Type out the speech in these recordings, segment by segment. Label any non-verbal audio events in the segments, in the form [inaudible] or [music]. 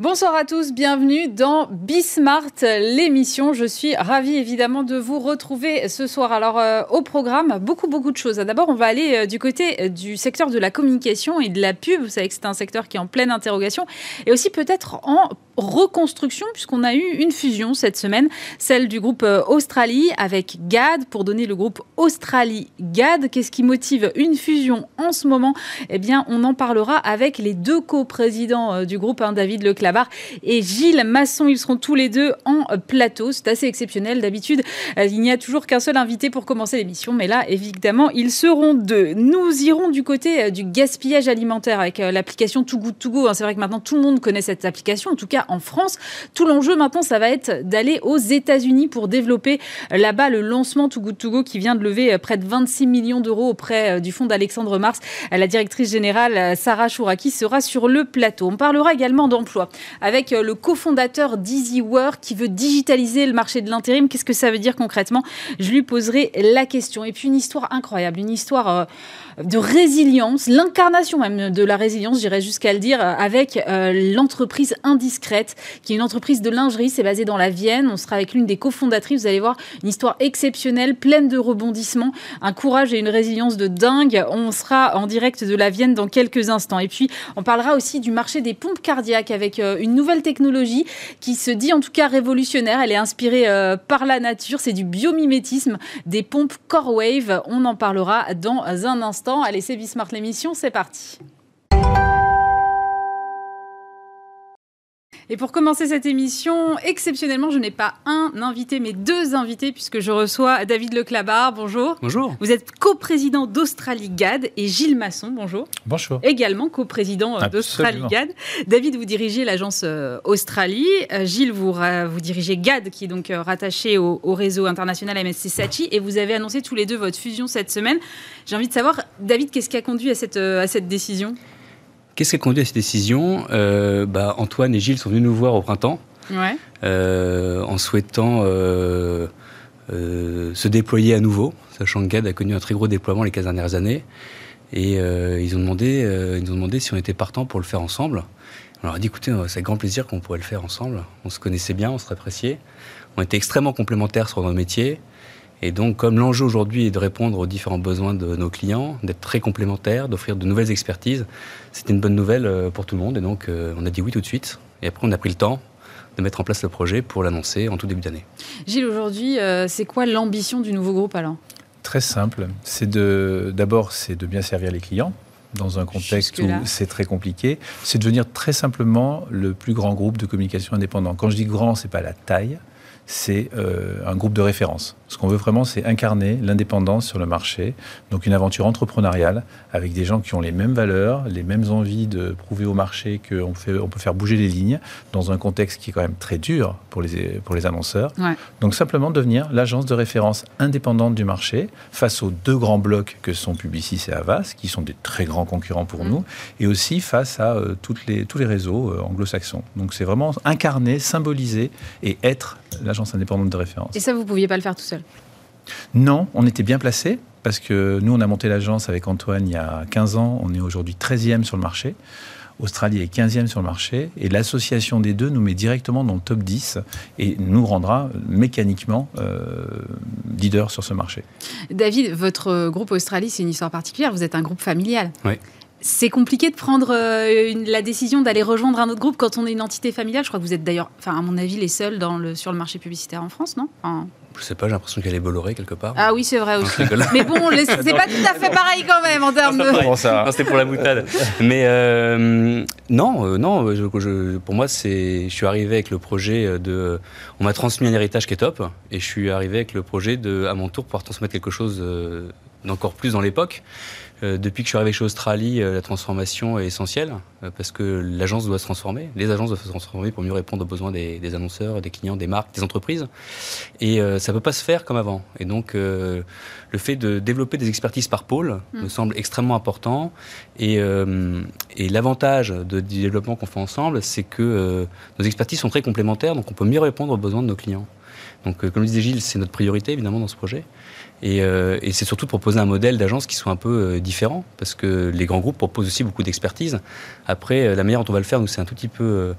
Bonsoir à tous, bienvenue dans Bismart, l'émission. Je suis ravie évidemment de vous retrouver ce soir. Alors euh, au programme, beaucoup beaucoup de choses. D'abord, on va aller euh, du côté euh, du secteur de la communication et de la pub. Vous savez que c'est un secteur qui est en pleine interrogation et aussi peut-être en reconstruction puisqu'on a eu une fusion cette semaine, celle du groupe Australie avec GAD pour donner le groupe Australie GAD. Qu'est-ce qui motive une fusion en ce moment? Eh bien, on en parlera avec les deux co-présidents du groupe, hein, David Leclerc et Gilles Masson. Ils seront tous les deux en plateau. C'est assez exceptionnel. D'habitude, euh, il n'y a toujours qu'un seul invité pour commencer l'émission, mais là, évidemment, ils seront deux. Nous irons du côté euh, du gaspillage alimentaire avec euh, l'application Too Good To Go. Hein. C'est vrai que maintenant, tout le monde connaît cette application, en tout cas en France. Tout l'enjeu maintenant, ça va être d'aller aux États-Unis pour développer là-bas le lancement Too Good To Go qui vient de lever près de 26 millions d'euros auprès du fonds d'Alexandre Mars. La directrice générale, Sarah Chouraki, sera sur le plateau. On parlera également d'emploi avec euh, le cofondateur d'EasyWork qui veut digitaliser le marché de l'intérim. Qu'est-ce que ça veut dire concrètement? Je lui poserai la question. Et puis une histoire incroyable, une histoire euh, de résilience, l'incarnation même de la résilience, j'irais jusqu'à le dire, avec euh, l'entreprise Indiscrète, qui est une entreprise de lingerie, c'est basé dans la Vienne. On sera avec l'une des cofondatrices. Vous allez voir une histoire exceptionnelle, pleine de rebondissements, un courage et une résilience de dingue. On sera en direct de la Vienne dans quelques instants. Et puis, on parlera aussi du marché des pompes cardiaques avec euh, une nouvelle technologie qui se dit en tout cas révolutionnaire. Elle est inspirée euh, par la nature. C'est du biomimétisme des pompes CoreWave. On en parlera dans un instant. Allez, c'est Bismart l'émission, c'est parti. Et pour commencer cette émission, exceptionnellement, je n'ai pas un invité, mais deux invités, puisque je reçois David Leclabar. Bonjour. Bonjour. Vous êtes coprésident d'Australie GAD et Gilles Masson. Bonjour. Bonjour. Également coprésident d'Australie GAD. David, vous dirigez l'agence euh, Australie. Euh, Gilles, vous, vous dirigez GAD, qui est donc euh, rattaché au, réseau international MSC Sachi. Et vous avez annoncé tous les deux votre fusion cette semaine. J'ai envie de savoir, David, qu'est-ce qui a conduit à cette, à cette décision? Qu'est-ce qui a conduit à cette décision euh, bah, Antoine et Gilles sont venus nous voir au printemps euh, en souhaitant euh, se déployer à nouveau, sachant que GAD a connu un très gros déploiement les 15 dernières années. Et ils, ont demandé, ils nous ont demandé si on était partant pour le faire ensemble. On leur a dit écoutez, c'est grand plaisir qu'on pourrait le faire ensemble. On se connaissait bien, on se appréciait. On était extrêmement complémentaires sur nos métiers. Et donc, comme l'enjeu aujourd'hui est de répondre aux différents besoins de nos clients, d'être très complémentaires, d'offrir de nouvelles expertises, c'était une bonne nouvelle euh, pour tout le monde. Et donc, euh, on a dit oui tout de suite. Et après, on a pris le temps de mettre en place le projet pour l'annoncer en tout début d'année. Gilles, aujourd'hui, euh, c'est quoi l'ambition du nouveau groupe alors Très simple. C'est de, d'abord, c'est de bien servir les clients dans un contexte où c'est très compliqué, c'est de devenir très simplement le plus grand groupe de communication indépendant. Quand je dis grand, c'est pas la taille, c'est un groupe de référence. Ce qu'on veut vraiment, c'est incarner l'indépendance sur le marché. Donc une aventure entrepreneuriale avec des gens qui ont les mêmes valeurs, les mêmes envies de prouver au marché qu'on on peut faire bouger les lignes dans un contexte qui est quand même très dur pour les, pour les annonceurs. Donc simplement devenir l'agence de référence indépendante du marché face aux deux grands blocs que sont Publicis et Avas, qui sont des très grands concurrents pour mm. nous, et aussi face à euh, toutes les, tous les réseaux euh, anglo-saxons. Donc c'est vraiment incarner, symboliser et être l'agence indépendante de référence. Et ça, vous ne pouviez pas le faire tout seul non, on était bien placé parce que nous, on a monté l'agence avec Antoine il y a 15 ans. On est aujourd'hui 13e sur le marché. Australie est 15e sur le marché et l'association des deux nous met directement dans le top 10 et nous rendra mécaniquement euh, leader sur ce marché. David, votre groupe Australie, c'est une histoire particulière. Vous êtes un groupe familial. Oui. C'est compliqué de prendre euh, la décision d'aller rejoindre un autre groupe quand on est une entité familiale. Je crois que vous êtes d'ailleurs, enfin, à mon avis, les seuls dans le, sur le marché publicitaire en France, non? Je sais pas, j'ai l'impression qu'elle est Bolloré quelque part. Ah oui, c'est vrai aussi. Mais bon, c'est pas tout à fait pareil quand même en termes de. C'était pour la boutade. Mais euh, non, euh, non. Je, pour moi, c'est. Je suis arrivé avec le projet de. On m'a transmis un héritage qui est top, et je suis arrivé avec le projet de, à mon tour, pouvoir transmettre quelque chose d'encore plus dans l'époque. Euh, depuis que je suis arrivé chez Australie, euh, la transformation est essentielle euh, parce que l'agence doit se transformer. Les agences doivent se transformer pour mieux répondre aux besoins des, annonceurs, des clients, des marques, des entreprises. Et ça ne peut pas se faire comme avant. Et donc, le fait de développer des expertises par pôle mm. me semble extrêmement important. Et, et l'avantage du développement qu'on fait ensemble, c'est que nos expertises sont très complémentaires, donc on peut mieux répondre aux besoins de nos clients. Donc, comme le disait Gilles, c'est notre priorité évidemment dans ce projet. Et, c'est surtout de proposer un modèle d'agence qui soit un peu différent, parce que les grands groupes proposent aussi beaucoup d'expertise. Après, la manière dont on va le faire, nous, c'est un tout petit peu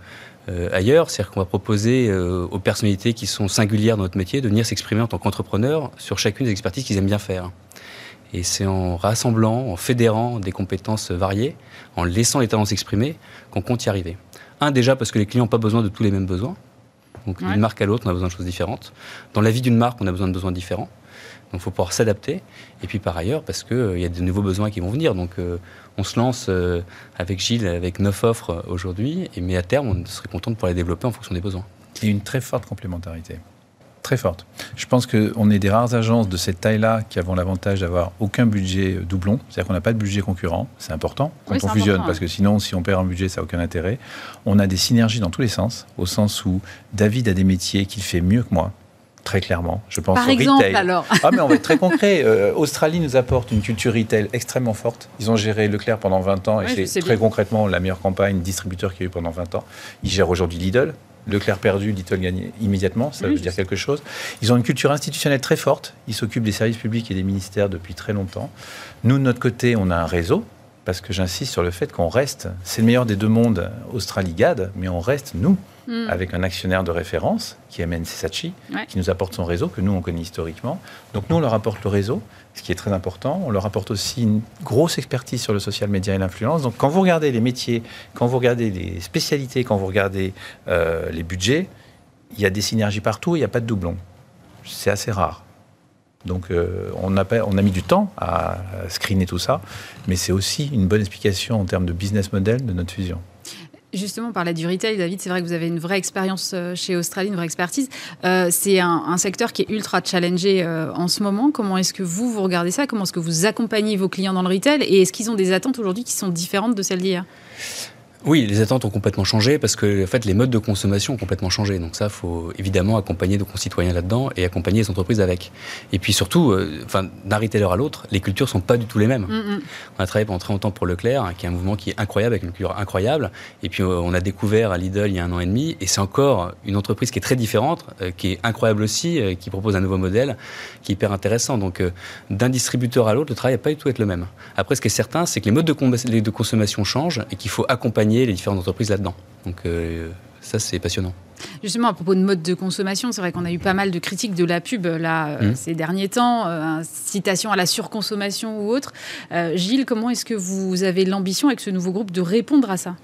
ailleurs, c'est-à-dire qu'on va proposer aux personnalités qui sont singulières dans notre métier de venir s'exprimer en tant qu'entrepreneurs sur chacune des expertises qu'ils aiment bien faire. Et c'est en rassemblant, en fédérant des compétences variées, en laissant les talents s'exprimer, qu'on compte y arriver. Un, déjà parce que les clients n'ont pas besoin de tous les mêmes besoins. Donc d'une marque à l'autre, on a besoin de choses différentes. Dans la vie d'une marque, on a besoin de besoins différents. Donc il faut pouvoir s'adapter. Et puis par ailleurs, parce qu'il euh, y a de nouveaux besoins qui vont venir. Donc euh, on se lance euh, avec Gilles, avec neuf offres aujourd'hui. Mais à terme, on serait content de pouvoir les développer en fonction des besoins. Et une très forte complémentarité. Très forte. Je pense qu'on est des rares agences de cette taille-là qui avons l'avantage d'avoir aucun budget doublon, c'est-à-dire qu'on n'a pas de budget concurrent. C'est important quand on fusionne, parce que sinon, si on perd un budget, ça n'a aucun intérêt. On a des synergies dans tous les sens, au sens où David a des métiers qu'il fait mieux que moi, Très clairement, je pense Par exemple, alors Ah, mais on va être très concret. Euh, Australie nous apporte une culture retail extrêmement forte. Ils ont géré Leclerc pendant 20 ans et c'est très concrètement la meilleure campagne distributeur qu'il y a eu pendant 20 ans. Ils gèrent aujourd'hui Lidl. Leclerc perdu, Lidl gagné immédiatement, ça veut dire quelque chose. Ils ont une culture institutionnelle très forte. Ils s'occupent des services publics et des ministères depuis très longtemps. Nous, de notre côté, on a un réseau parce que j'insiste sur le fait qu'on reste, c'est le meilleur des deux mondes, Australie-GAD, mais on reste, nous, Hmm. avec un actionnaire de référence qui est MNC qui nous apporte son réseau, que nous, on connaît historiquement. Donc nous, on leur apporte le réseau, ce qui est très important. On leur apporte aussi une grosse expertise sur le social media et l'influence. Donc quand vous regardez les métiers, quand vous regardez les spécialités, quand vous regardez euh, les budgets, il y a des synergies partout, il n'y a pas de doublons. C'est assez rare. Donc euh, on, a, mis du temps à screener tout ça, mais c'est aussi une bonne explication en termes de business model de notre fusion. Justement, on parlait du retail, David. C'est vrai que vous avez une vraie expérience euh, chez Australie, une vraie expertise. Euh, c'est un, secteur qui est ultra challengé en ce moment. Comment est-ce que vous, vous regardez ça? Comment est-ce que vous accompagnez vos clients dans le retail? Et est-ce qu'ils ont des attentes aujourd'hui qui sont différentes de celles d'hier? Oui, les attentes ont complètement changé parce que en fait, les modes de consommation ont complètement changé. Donc ça, faut évidemment accompagner nos concitoyens là-dedans et accompagner les entreprises avec. Et puis surtout, euh, enfin, d'un retailer à l'autre, les cultures sont pas du tout les mêmes. Mm, mm. On a travaillé pendant très longtemps pour Leclerc, hein, qui est un mouvement qui est incroyable, avec une culture incroyable. Et puis euh, on a découvert à Lidl il y a un an et demi, et c'est encore une entreprise qui est très différente, euh, qui est incroyable aussi, qui propose un nouveau modèle, qui est hyper intéressant. Donc d'un distributeur à l'autre, le travail n'a pas du tout être le même. Après, ce qui est certain, c'est que les modes de, de consommation changent et qu'il faut accompagner les différentes entreprises là-dedans. Donc euh, ça, c'est passionnant. Justement, à propos de mode de consommation, c'est vrai qu'on a eu pas mal de critiques de la pub là, euh, mmh. ces derniers temps, euh, citation à la surconsommation ou autre. Gilles, comment est-ce que vous avez l'ambition avec ce nouveau groupe de répondre à ça?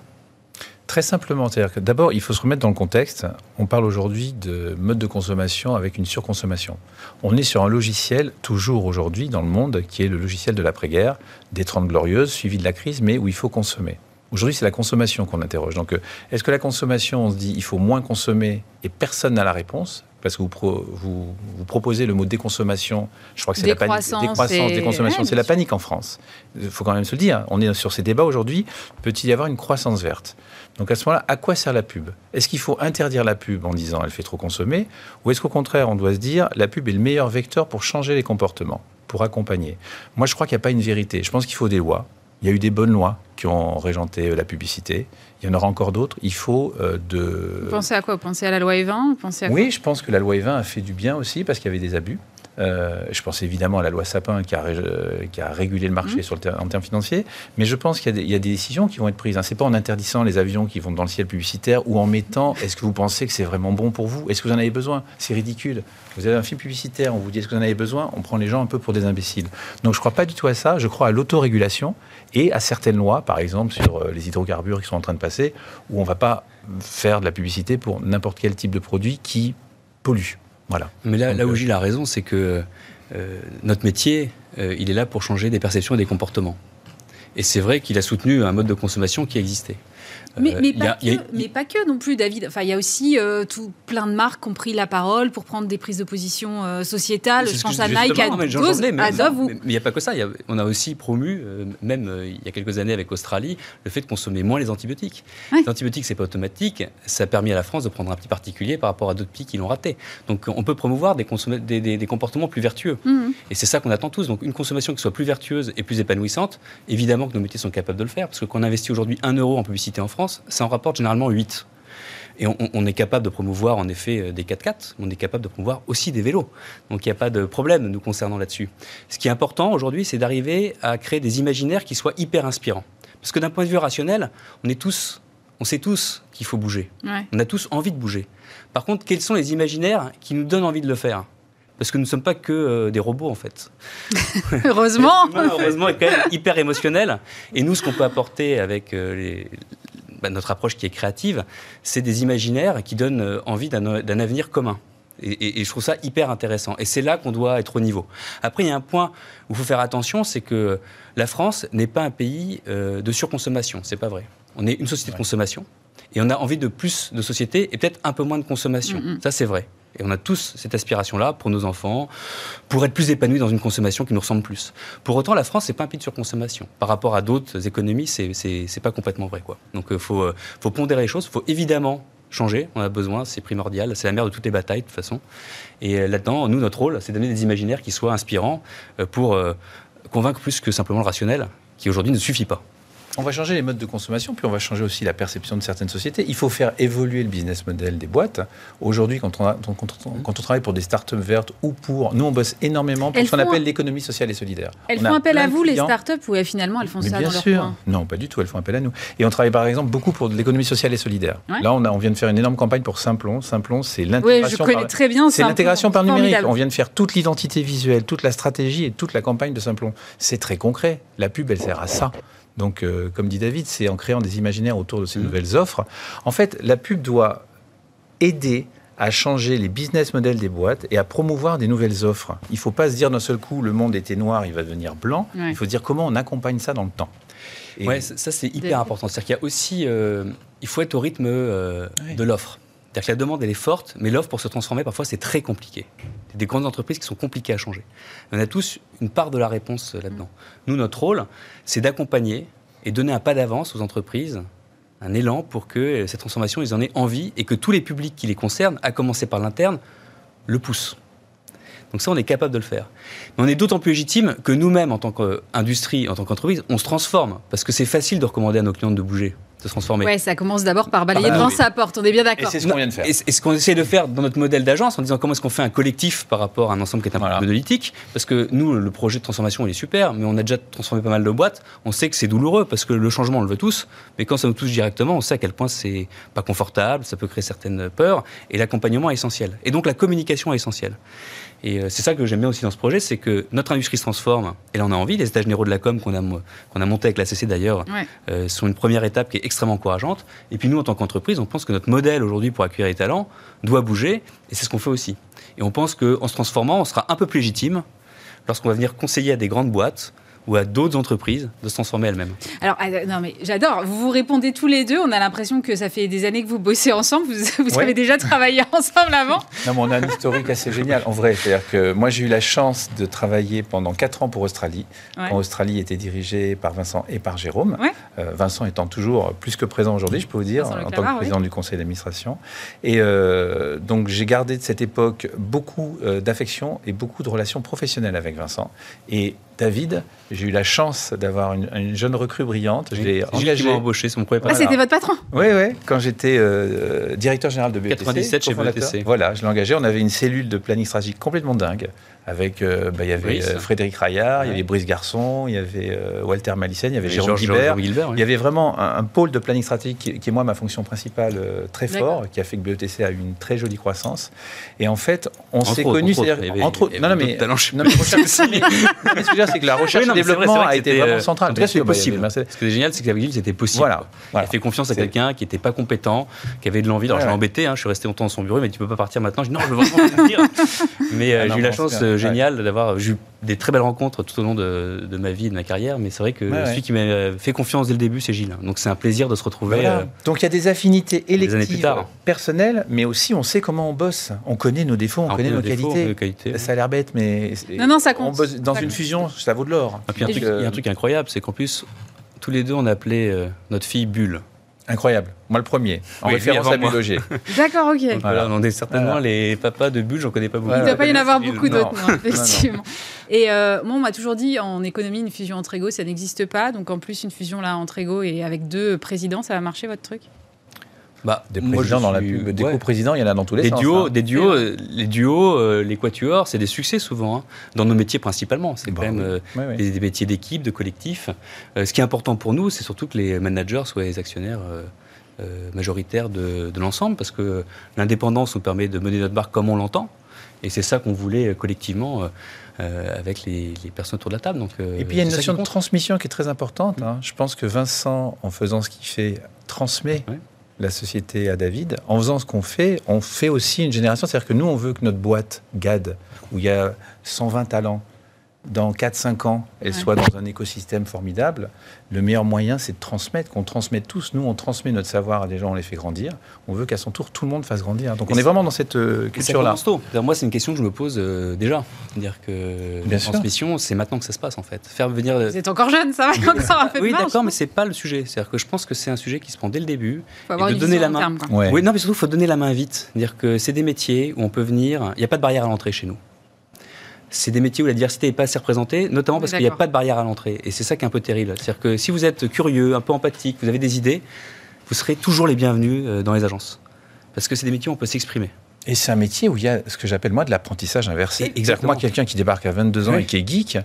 Très simplement, c'est-à-dire que d'abord, il faut se remettre dans le contexte. On parle aujourd'hui de mode de consommation avec une surconsommation. On est sur un logiciel, toujours aujourd'hui dans le monde, qui est le logiciel de l'après-guerre, des Trente Glorieuses, suivi de la crise, mais où il faut consommer. Aujourd'hui, c'est la consommation qu'on interroge. Donc, euh, est-ce que la consommation, on se dit, il faut moins consommer et personne n'a la réponse? Parce que vous, vous, vous, proposez le mot déconsommation. Je crois que c'est la panique. Décroissance, déconsommation. c'est la panique en France. Il faut quand même se le dire. On est sur ces débats aujourd'hui. Peut-il y avoir une croissance verte? Donc à ce moment-là, à quoi sert la pub? Est-ce qu'il faut interdire la pub en disant elle fait trop consommer? Ou est-ce qu'au contraire, on doit se dire la pub est le meilleur vecteur pour changer les comportements, pour accompagner? Moi, je crois qu'il n'y a pas une vérité. Je pense qu'il faut des lois. Il y a eu des bonnes lois qui ont régenté la publicité. Il y en aura encore d'autres. Il faut euh, de. Vous pensez à quoi? Vous pensez à la loi E20 Oui, je pense que la loi E20 a fait du bien aussi parce qu'il y avait des abus. Euh, je pense évidemment à la loi Sapin qui a, qui a régulé le marché mmh. sur le en termes financiers, mais je pense qu'il y, a des décisions qui vont être prises. Hein. C'est pas en interdisant les avions qui vont dans le ciel publicitaire ou en mettant est-ce que vous pensez que c'est vraiment bon pour vous? Est-ce que vous en avez besoin? C'est ridicule. Vous avez un film publicitaire, on vous dit est-ce que vous en avez besoin? On prend les gens un peu pour des imbéciles. Donc je crois pas du tout à ça. Je crois à l'autorégulation et à certaines lois, par exemple sur euh, les hydrocarbures qui sont en train de passer, où on ne va pas faire de la publicité pour n'importe quel type de produit qui pollue. Voilà. Mais là, là où euh, Gilles a raison, c'est que euh, notre métier, il est là pour changer des perceptions et des comportements. Et c'est vrai qu'il a soutenu un mode de consommation qui existait. Mais, euh, mais, pas que, non plus, David. Enfin, il y a aussi euh, tout, plein de marques qui ont pris la parole pour prendre des prises de position euh, sociétales. Je pense à Nike, à mais, il n'y a pas que ça. on a aussi promu, même il y a quelques années avec Australie, le fait de consommer moins les antibiotiques. Les antibiotiques, c'est pas automatique. Ça a permis à la France de prendre un petit particulier par rapport à d'autres pays qui l'ont raté. Donc, on peut promouvoir des, des, des, comportements plus vertueux. Mmh. Et c'est ça qu'on attend tous. Donc, une consommation qui soit plus vertueuse et plus épanouissante, évidemment que nos métiers sont capables de le faire. Parce que quand on investit aujourd'hui 1 euro en publicité en France, ça en rapporte généralement 8. Et on, est capable de promouvoir en effet des 4x4, mais on est capable de promouvoir aussi des vélos. Donc il n'y a pas de problème nous concernant là-dessus. Ce qui est important aujourd'hui, c'est d'arriver à créer des imaginaires qui soient hyper inspirants. Parce que d'un point de vue rationnel, on est tous, on sait tous qu'il faut bouger. On a tous envie de bouger. Par contre, quels sont les imaginaires qui nous donnent envie de le faire? Parce que nous ne sommes pas que euh, des robots en fait. [laughs] heureusement. [laughs] heureusement, est quand même hyper émotionnel. Et nous, ce qu'on peut apporter avec euh, les, bah, notre approche qui est créative, c'est des imaginaires qui donnent euh, envie d'un avenir commun. Et, je trouve ça hyper intéressant. Et c'est là qu'on doit être au niveau. Après, il y a un point où il faut faire attention, c'est que la France n'est pas un pays de surconsommation. C'est pas vrai. On est une société de consommation et on a envie de plus de société et peut-être un peu moins de consommation. Mm, mm. Ça, c'est vrai. Et on a tous cette aspiration-là pour nos enfants, pour être plus épanouis dans une consommation qui nous ressemble plus. Pour autant, la France, c'est pas un pays de surconsommation. Par rapport à d'autres économies, c'est, pas complètement vrai. Quoi. Donc il euh, faut, euh, faut pondérer les choses. Il faut évidemment changer, on a besoin, c'est primordial, c'est la mère de toutes les batailles de toute façon. Et euh, là-dedans, nous, notre rôle, c'est d'amener des imaginaires qui soient inspirants pour convaincre plus que simplement le rationnel, qui aujourd'hui ne suffit pas. On va changer les modes de consommation, puis on va changer aussi la perception de certaines sociétés. Il faut faire évoluer le business model des boîtes. Aujourd'hui, quand on, quand, on, travaille pour des startups vertes ou pour... Nous, on bosse énormément pour ce qu'on appelle l'économie sociale et solidaire. Elles font appel à vous, les startups, ou finalement, elles font ça bien sûr. Non, pas du tout. Elles font appel à nous. Et on travaille, par exemple, beaucoup pour l'économie sociale et solidaire. Là, on, a, on vient de faire une énorme campagne pour Simplon. Simplon, c'est l'intégration oui, je connais très bien C'est l'intégration par numérique. On vient de faire toute l'identité visuelle, toute la stratégie et toute la campagne de Simplon. C'est très concret. La pub, elle sert à ça. Donc, euh, comme dit David, c'est en créant des imaginaires autour de ces mmh. nouvelles offres. En fait, la pub doit aider à changer les business models des boîtes et à promouvoir des nouvelles offres. Il ne faut pas se dire d'un seul coup, le monde était noir, il va devenir blanc. Il faut dire comment on accompagne ça dans le temps. Oui, ça c'est hyper important. C'est-à-dire qu'il y a aussi, euh, il faut être au rythme euh, de l'offre. C'est-à-dire que la demande, elle est forte, mais l'offre, pour se transformer, parfois, c'est très compliqué. Des grandes entreprises qui sont compliquées à changer. On a tous une part de la réponse euh, là-dedans. Nous, notre rôle, c'est d'accompagner et donner un pas d'avance aux entreprises, un élan pour que euh, cette transformation, ils en aient envie et que tous les publics qui les concernent, à commencer par l'interne, le poussent. Donc ça, on est capable de le faire. Mais on est d'autant plus légitime que nous-mêmes, en tant qu'industrie, en tant qu'entreprise, on se transforme. Parce que c'est facile de recommander à nos clients de bouger se transformer. Ouais, ça commence d'abord par balayer devant sa porte, on est bien d'accord. Et c'est ce qu'on vient de faire. Et, ce qu'on essaie de faire dans notre modèle d'agence, en disant comment est-ce qu'on fait un collectif par rapport à un ensemble qui est un peu monolithique, parce que nous, le projet de transformation, il est super, mais on a déjà transformé pas mal de boîtes, on sait que c'est douloureux, parce que le changement, on le veut tous, mais quand ça nous touche directement, on sait à quel point c'est pas confortable, ça peut créer certaines peurs, et l'accompagnement est essentiel. Et donc la communication est essentielle. Et euh, c'est ça que j'aime bien aussi dans ce projet, c'est que notre industrie se transforme, et là on a envie, les états généraux de la com qu'on a, qu'on a monté avec la CC d'ailleurs, euh, sont une première étape qui est extrêmement encourageante. Et puis nous, en tant qu'entreprise, on pense que notre modèle aujourd'hui pour accueillir les talents doit bouger, et c'est ce qu'on fait aussi. Et on pense qu'en se transformant, on sera un peu plus légitime lorsqu'on va venir conseiller à des grandes boîtes ou à d'autres entreprises de se transformer elles-mêmes Alors, ah, non, mais j'adore. Vous vous répondez tous les deux. On a l'impression que ça fait des années que vous bossez ensemble. Vous, [laughs] vous avez déjà travaillé [laughs] ensemble avant. Non, mais on a un historique assez génial, en vrai. C'est-à-dire que moi, j'ai eu la chance de travailler pendant 4 ans pour Australie, quand Australie était dirigée par Vincent et par Jérôme. Euh, Vincent étant toujours plus que présent aujourd'hui, je peux vous dire, en tant que président du conseil d'administration. Et euh, donc, j'ai gardé de cette époque beaucoup euh, d'affection et beaucoup de relations professionnelles avec Vincent. Et David, j'ai eu la chance d'avoir une, jeune recrue brillante. Je l'ai engagé. embauché, c'est mon premier Ah, c'était votre patron? Oui, oui. Quand j'étais euh, directeur général de BETC. 97 chez BETC. Voilà, je l'ai engagé. On avait une cellule de planning stratégique complètement dingue avec euh, bah, il y avait euh, Frédéric Raillard, il y avait Brice Garçon, il y avait euh, Walter Malissen, il y avait Jérôme Guibert. Il y avait vraiment un, pôle de planning stratégique qui, est moi ma fonction principale très fort, qui a fait que BETC a eu une très jolie croissance. Et en fait, on s'est connus, c'est-à-dire entre non, non mais, non, mais, recherche, mais, mais ce que je veux dire, c'est que la [laughs] recherche et le développement a été vraiment central. En tout cas, c'est possible. Ce qui est génial, c'est que la c'était possible. Voilà. Il a fait confiance à quelqu'un qui n'était pas compétent, qui avait de l'envie. Alors je l'ai embêté, hein, je suis resté longtemps dans son bureau, mais tu peux pas partir maintenant. Je dis non, je veux vraiment partir. [laughs] Mais ah j'ai eu la chance génial d'avoir eu des très belles rencontres tout au long de, ma vie, de ma carrière, mais c'est vrai que celui qui m'a fait confiance dès le début, c'est Gilles. Donc c'est un plaisir de se retrouver. Euh, Donc il y a des affinités électives, personnelles, mais aussi on sait comment on bosse. On connaît nos défauts, on, connaît nos, qualités. Ça a l'air bête, mais non, non, ça compte. On bosse dans une fusion, ça vaut de l'or. Ah, il y a un truc incroyable, c'est qu'en plus, tous les deux, on appelait euh, notre fille Bulle. Incroyable. Moi, le premier, en référence à Bulogier. [laughs] D'accord, ok. Voilà, on est certainement les papas de Bulle, j'en connais pas beaucoup. Il ne doit pas y en avoir beaucoup d'autres, [laughs] effectivement. Et euh, moi, on m'a toujours dit, en économie, une fusion entre égaux, ça n'existe pas. Donc, en plus, une fusion là entre égaux et avec deux présidents, ça va marcher, votre truc? Bah, des présidents dans la pub, des co-présidents, il y en a dans tous les des sens. Duos, hein. Des duos, les duos, euh, les quatuors, c'est des succès souvent, hein, dans nos métiers principalement. C'est bah quand même euh, Des, métiers d'équipe, de collectif. Euh, ce qui est important pour nous, c'est surtout que les managers soient les actionnaires majoritaires de, de l'ensemble, parce que l'indépendance nous permet de mener notre barque comme on l'entend. Et c'est ça qu'on voulait collectivement avec les, personnes autour de la table. Donc, et puis il y a une notion de transmission qui est très importante. Hein. Je pense que Vincent, en faisant ce qu'il fait, transmet la société à David, en faisant ce qu'on fait, on fait aussi une génération. C'est-à-dire que nous, on veut que notre boîte GAD, où il y a 120 talents, dans 4-5 ans, elle soit dans un écosystème formidable, le meilleur moyen, c'est de transmettre, qu'on transmette tous. Nous, on transmet notre savoir à des gens, on les fait grandir. On veut qu'à son tour, tout le monde fasse grandir. Donc, on est, vraiment dans cette euh, culture-là. Moi, c'est une question que je me pose euh, déjà. dire que la transmission, c'est maintenant que ça se passe, en fait. Faire venir... Vous êtes encore jeune, ça va encore un peu Oui, d'accord, mais c'est pas le sujet. C'est-à-dire que je pense que c'est un sujet qui se prend dès le début. Faut avoir et de donner la main. oui, non, mais surtout, il faut donner la main vite. dire que c'est des métiers où on peut venir. Il n'y a pas de barrière à l'entrée chez nous c'est des métiers où la diversité n'est pas assez représentée, notamment parce qu'il n'y a pas de barrière à l'entrée. Et c'est ça qui est un peu terrible. C'est-à-dire que si vous êtes curieux, un peu empathique, vous avez des idées, vous serez toujours les bienvenus euh, dans les agences. Parce que c'est des métiers où on peut s'exprimer. Et c'est un métier où il y a ce que j'appelle moi de l'apprentissage inversé. Exactement. Moi, quelqu'un qui débarque à 22 ans et qui est geek,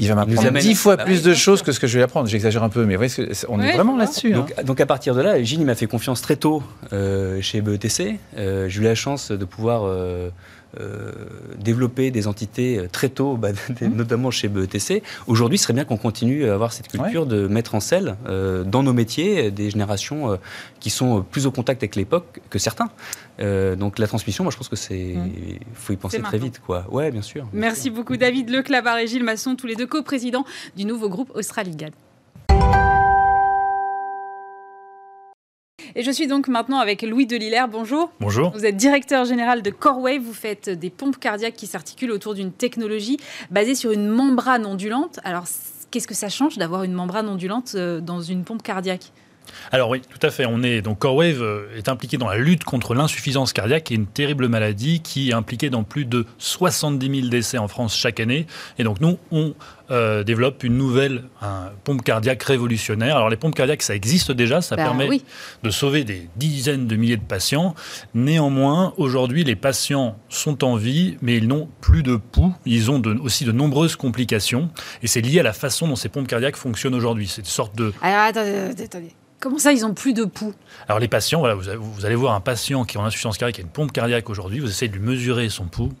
il va m'apprendre 10 fois bah plus de choses que ce que je vais apprendre. J'exagère un peu, mais voyez, on est vraiment là-dessus. Hein. Donc, à partir de là, Gilles m'a fait confiance très tôt euh, chez BETC. Euh, j'ai eu la chance de pouvoir euh, développer des entités euh, très tôt, bah, [laughs] mmh. notamment chez BETC. Aujourd'hui, ce serait bien qu'on continue à avoir cette culture de mettre en selle euh, dans nos métiers des générations qui sont plus au contact avec l'époque que certains. donc la transmission, moi je pense que c'est, mmh. faut y penser très vite, quoi. Ouais, bien sûr. Merci beaucoup, David Leclabar et Gilles Masson, tous les deux co-présidents du nouveau groupe Australigad. Et je suis donc maintenant avec Louis Delillère. Bonjour. Bonjour. Vous êtes directeur général de Corewave. Vous faites des pompes cardiaques qui s'articulent autour d'une technologie basée sur une membrane ondulante. Alors, qu'est-ce que ça change d'avoir une membrane ondulante euh, dans une pompe cardiaque? Alors oui, tout à fait. On est donc CoreWave euh, est impliqué dans la lutte contre l'insuffisance cardiaque, qui est une terrible maladie qui est impliquée dans plus de 70 000 décès en France chaque année. Et donc nous, on euh, développe une nouvelle pompe cardiaque révolutionnaire. Alors les pompes cardiaques, ça existe déjà, ça bah permet de sauver des dizaines de milliers de patients. Néanmoins, aujourd'hui, les patients sont en vie, mais ils n'ont plus de pouls. Ils ont aussi de nombreuses complications, et c'est lié à la façon dont ces pompes cardiaques fonctionnent aujourd'hui. C'est une sorte de... Alors attendez, attendez. Comment ça, ils n'ont plus de pouls Alors les patients, voilà, vous, allez voir un patient qui a une insuffisance cardiaque, qui a une pompe cardiaque aujourd'hui, vous essayez de lui mesurer son pouls,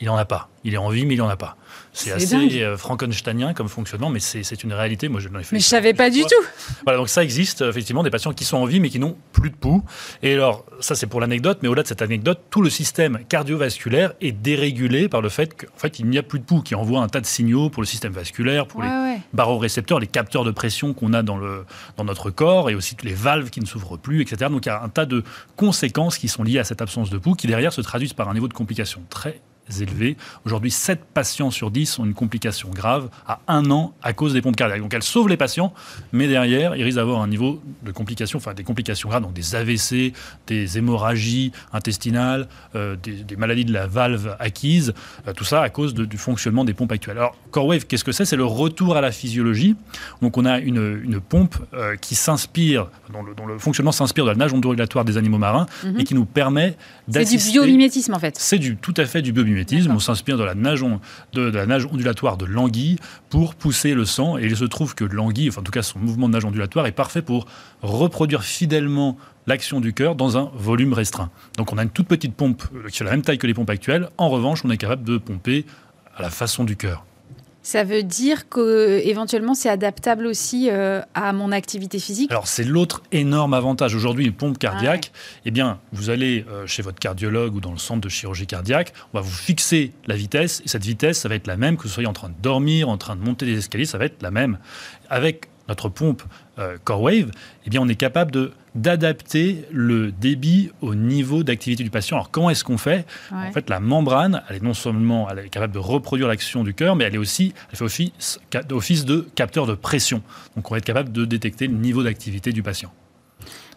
il n'en a pas. Il est en vie, mais il n'en a pas. C'est assez euh, frankensteinien comme fonctionnement, mais c'est une réalité. Moi, je l'ai fait. Mais je savais pas du tout. Voilà, donc ça existe effectivement des patients qui sont en vie, mais qui n'ont plus de pouls. Et alors, ça c'est pour l'anecdote, mais au-delà de cette anecdote, tout le système cardiovasculaire est dérégulé par le fait qu'en fait, il n'y a plus de pouls, qui envoie un tas de signaux pour le système vasculaire, pour les barorécepteurs, les capteurs de pression qu'on a dans, le, dans notre corps, et aussi les valves qui ne s'ouvrent plus, etc. Donc il y a un tas de conséquences qui sont liées à cette absence de pouls, qui derrière se traduisent par un niveau de complication très élevés. Aujourd'hui, 7 patients sur 10 ont une complication grave à un an à cause des pompes cardiaques. Donc elles sauvent les patients, mais derrière, ils risquent d'avoir un niveau de complication, enfin des complications graves, donc des AVC, des hémorragies intestinales, euh, des, maladies de la valve acquise, euh, tout ça à cause du fonctionnement des pompes actuelles. Alors CoreWave, qu'est-ce que c'est? C'est le retour à la physiologie. Donc on a une, pompe euh, qui s'inspire, dont le, fonctionnement s'inspire de la nage ondulatoire des animaux marins mhm. et qui nous permet d'assister... C'est du biomimétisme en fait. C'est du, tout à fait du biomimétisme on s'inspire de la, nage de, la nage ondulatoire de l'anguille pour pousser le sang. Et il se trouve que l'anguille, enfin en tout cas son mouvement de nage ondulatoire, est parfait pour reproduire fidèlement l'action du cœur dans un volume restreint. Donc on a une toute petite pompe euh, qui a la même taille que les pompes actuelles. En revanche, on est capable de pomper à la façon du cœur. Ça veut dire qu'éventuellement c'est adaptable aussi euh, à mon activité physique? Alors c'est l'autre énorme avantage. Aujourd'hui, une pompe cardiaque, ah eh bien, vous allez euh, chez votre cardiologue ou dans le centre de chirurgie cardiaque, on va vous fixer la vitesse et cette vitesse, ça va être la même que vous soyez en train de dormir, en train de monter des escaliers, ça va être la même. Avec notre pompe euh, CoreWave, eh bien, on est capable de d'adapter le débit au niveau d'activité du patient. Alors comment est-ce qu'on fait? En fait, la membrane, elle est non seulement elle est capable de reproduire l'action du cœur, mais elle est aussi, elle fait office, office de capteur de pression. Donc on va être capable de détecter le niveau d'activité du patient.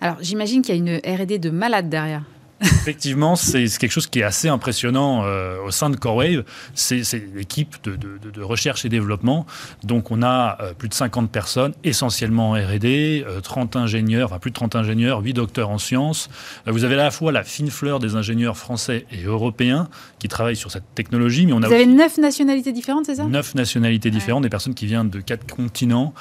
Alors j'imagine qu'il y a une R&D de malade derrière. Effectivement, c'est quelque chose qui est assez impressionnant euh, au sein de CoreWave. C'est l'équipe de, de, recherche et développement. Donc, on a euh, plus de 50 personnes, essentiellement en R&D, 30 ingénieurs, enfin plus de 30 ingénieurs, 8 docteurs en sciences. Euh, vous avez à la fois la fine fleur des ingénieurs français et européens qui travaillent sur cette technologie. Mais on a vous avez 9 nationalités différentes, c'est ça? 9 nationalités différentes, des personnes qui viennent de quatre continents.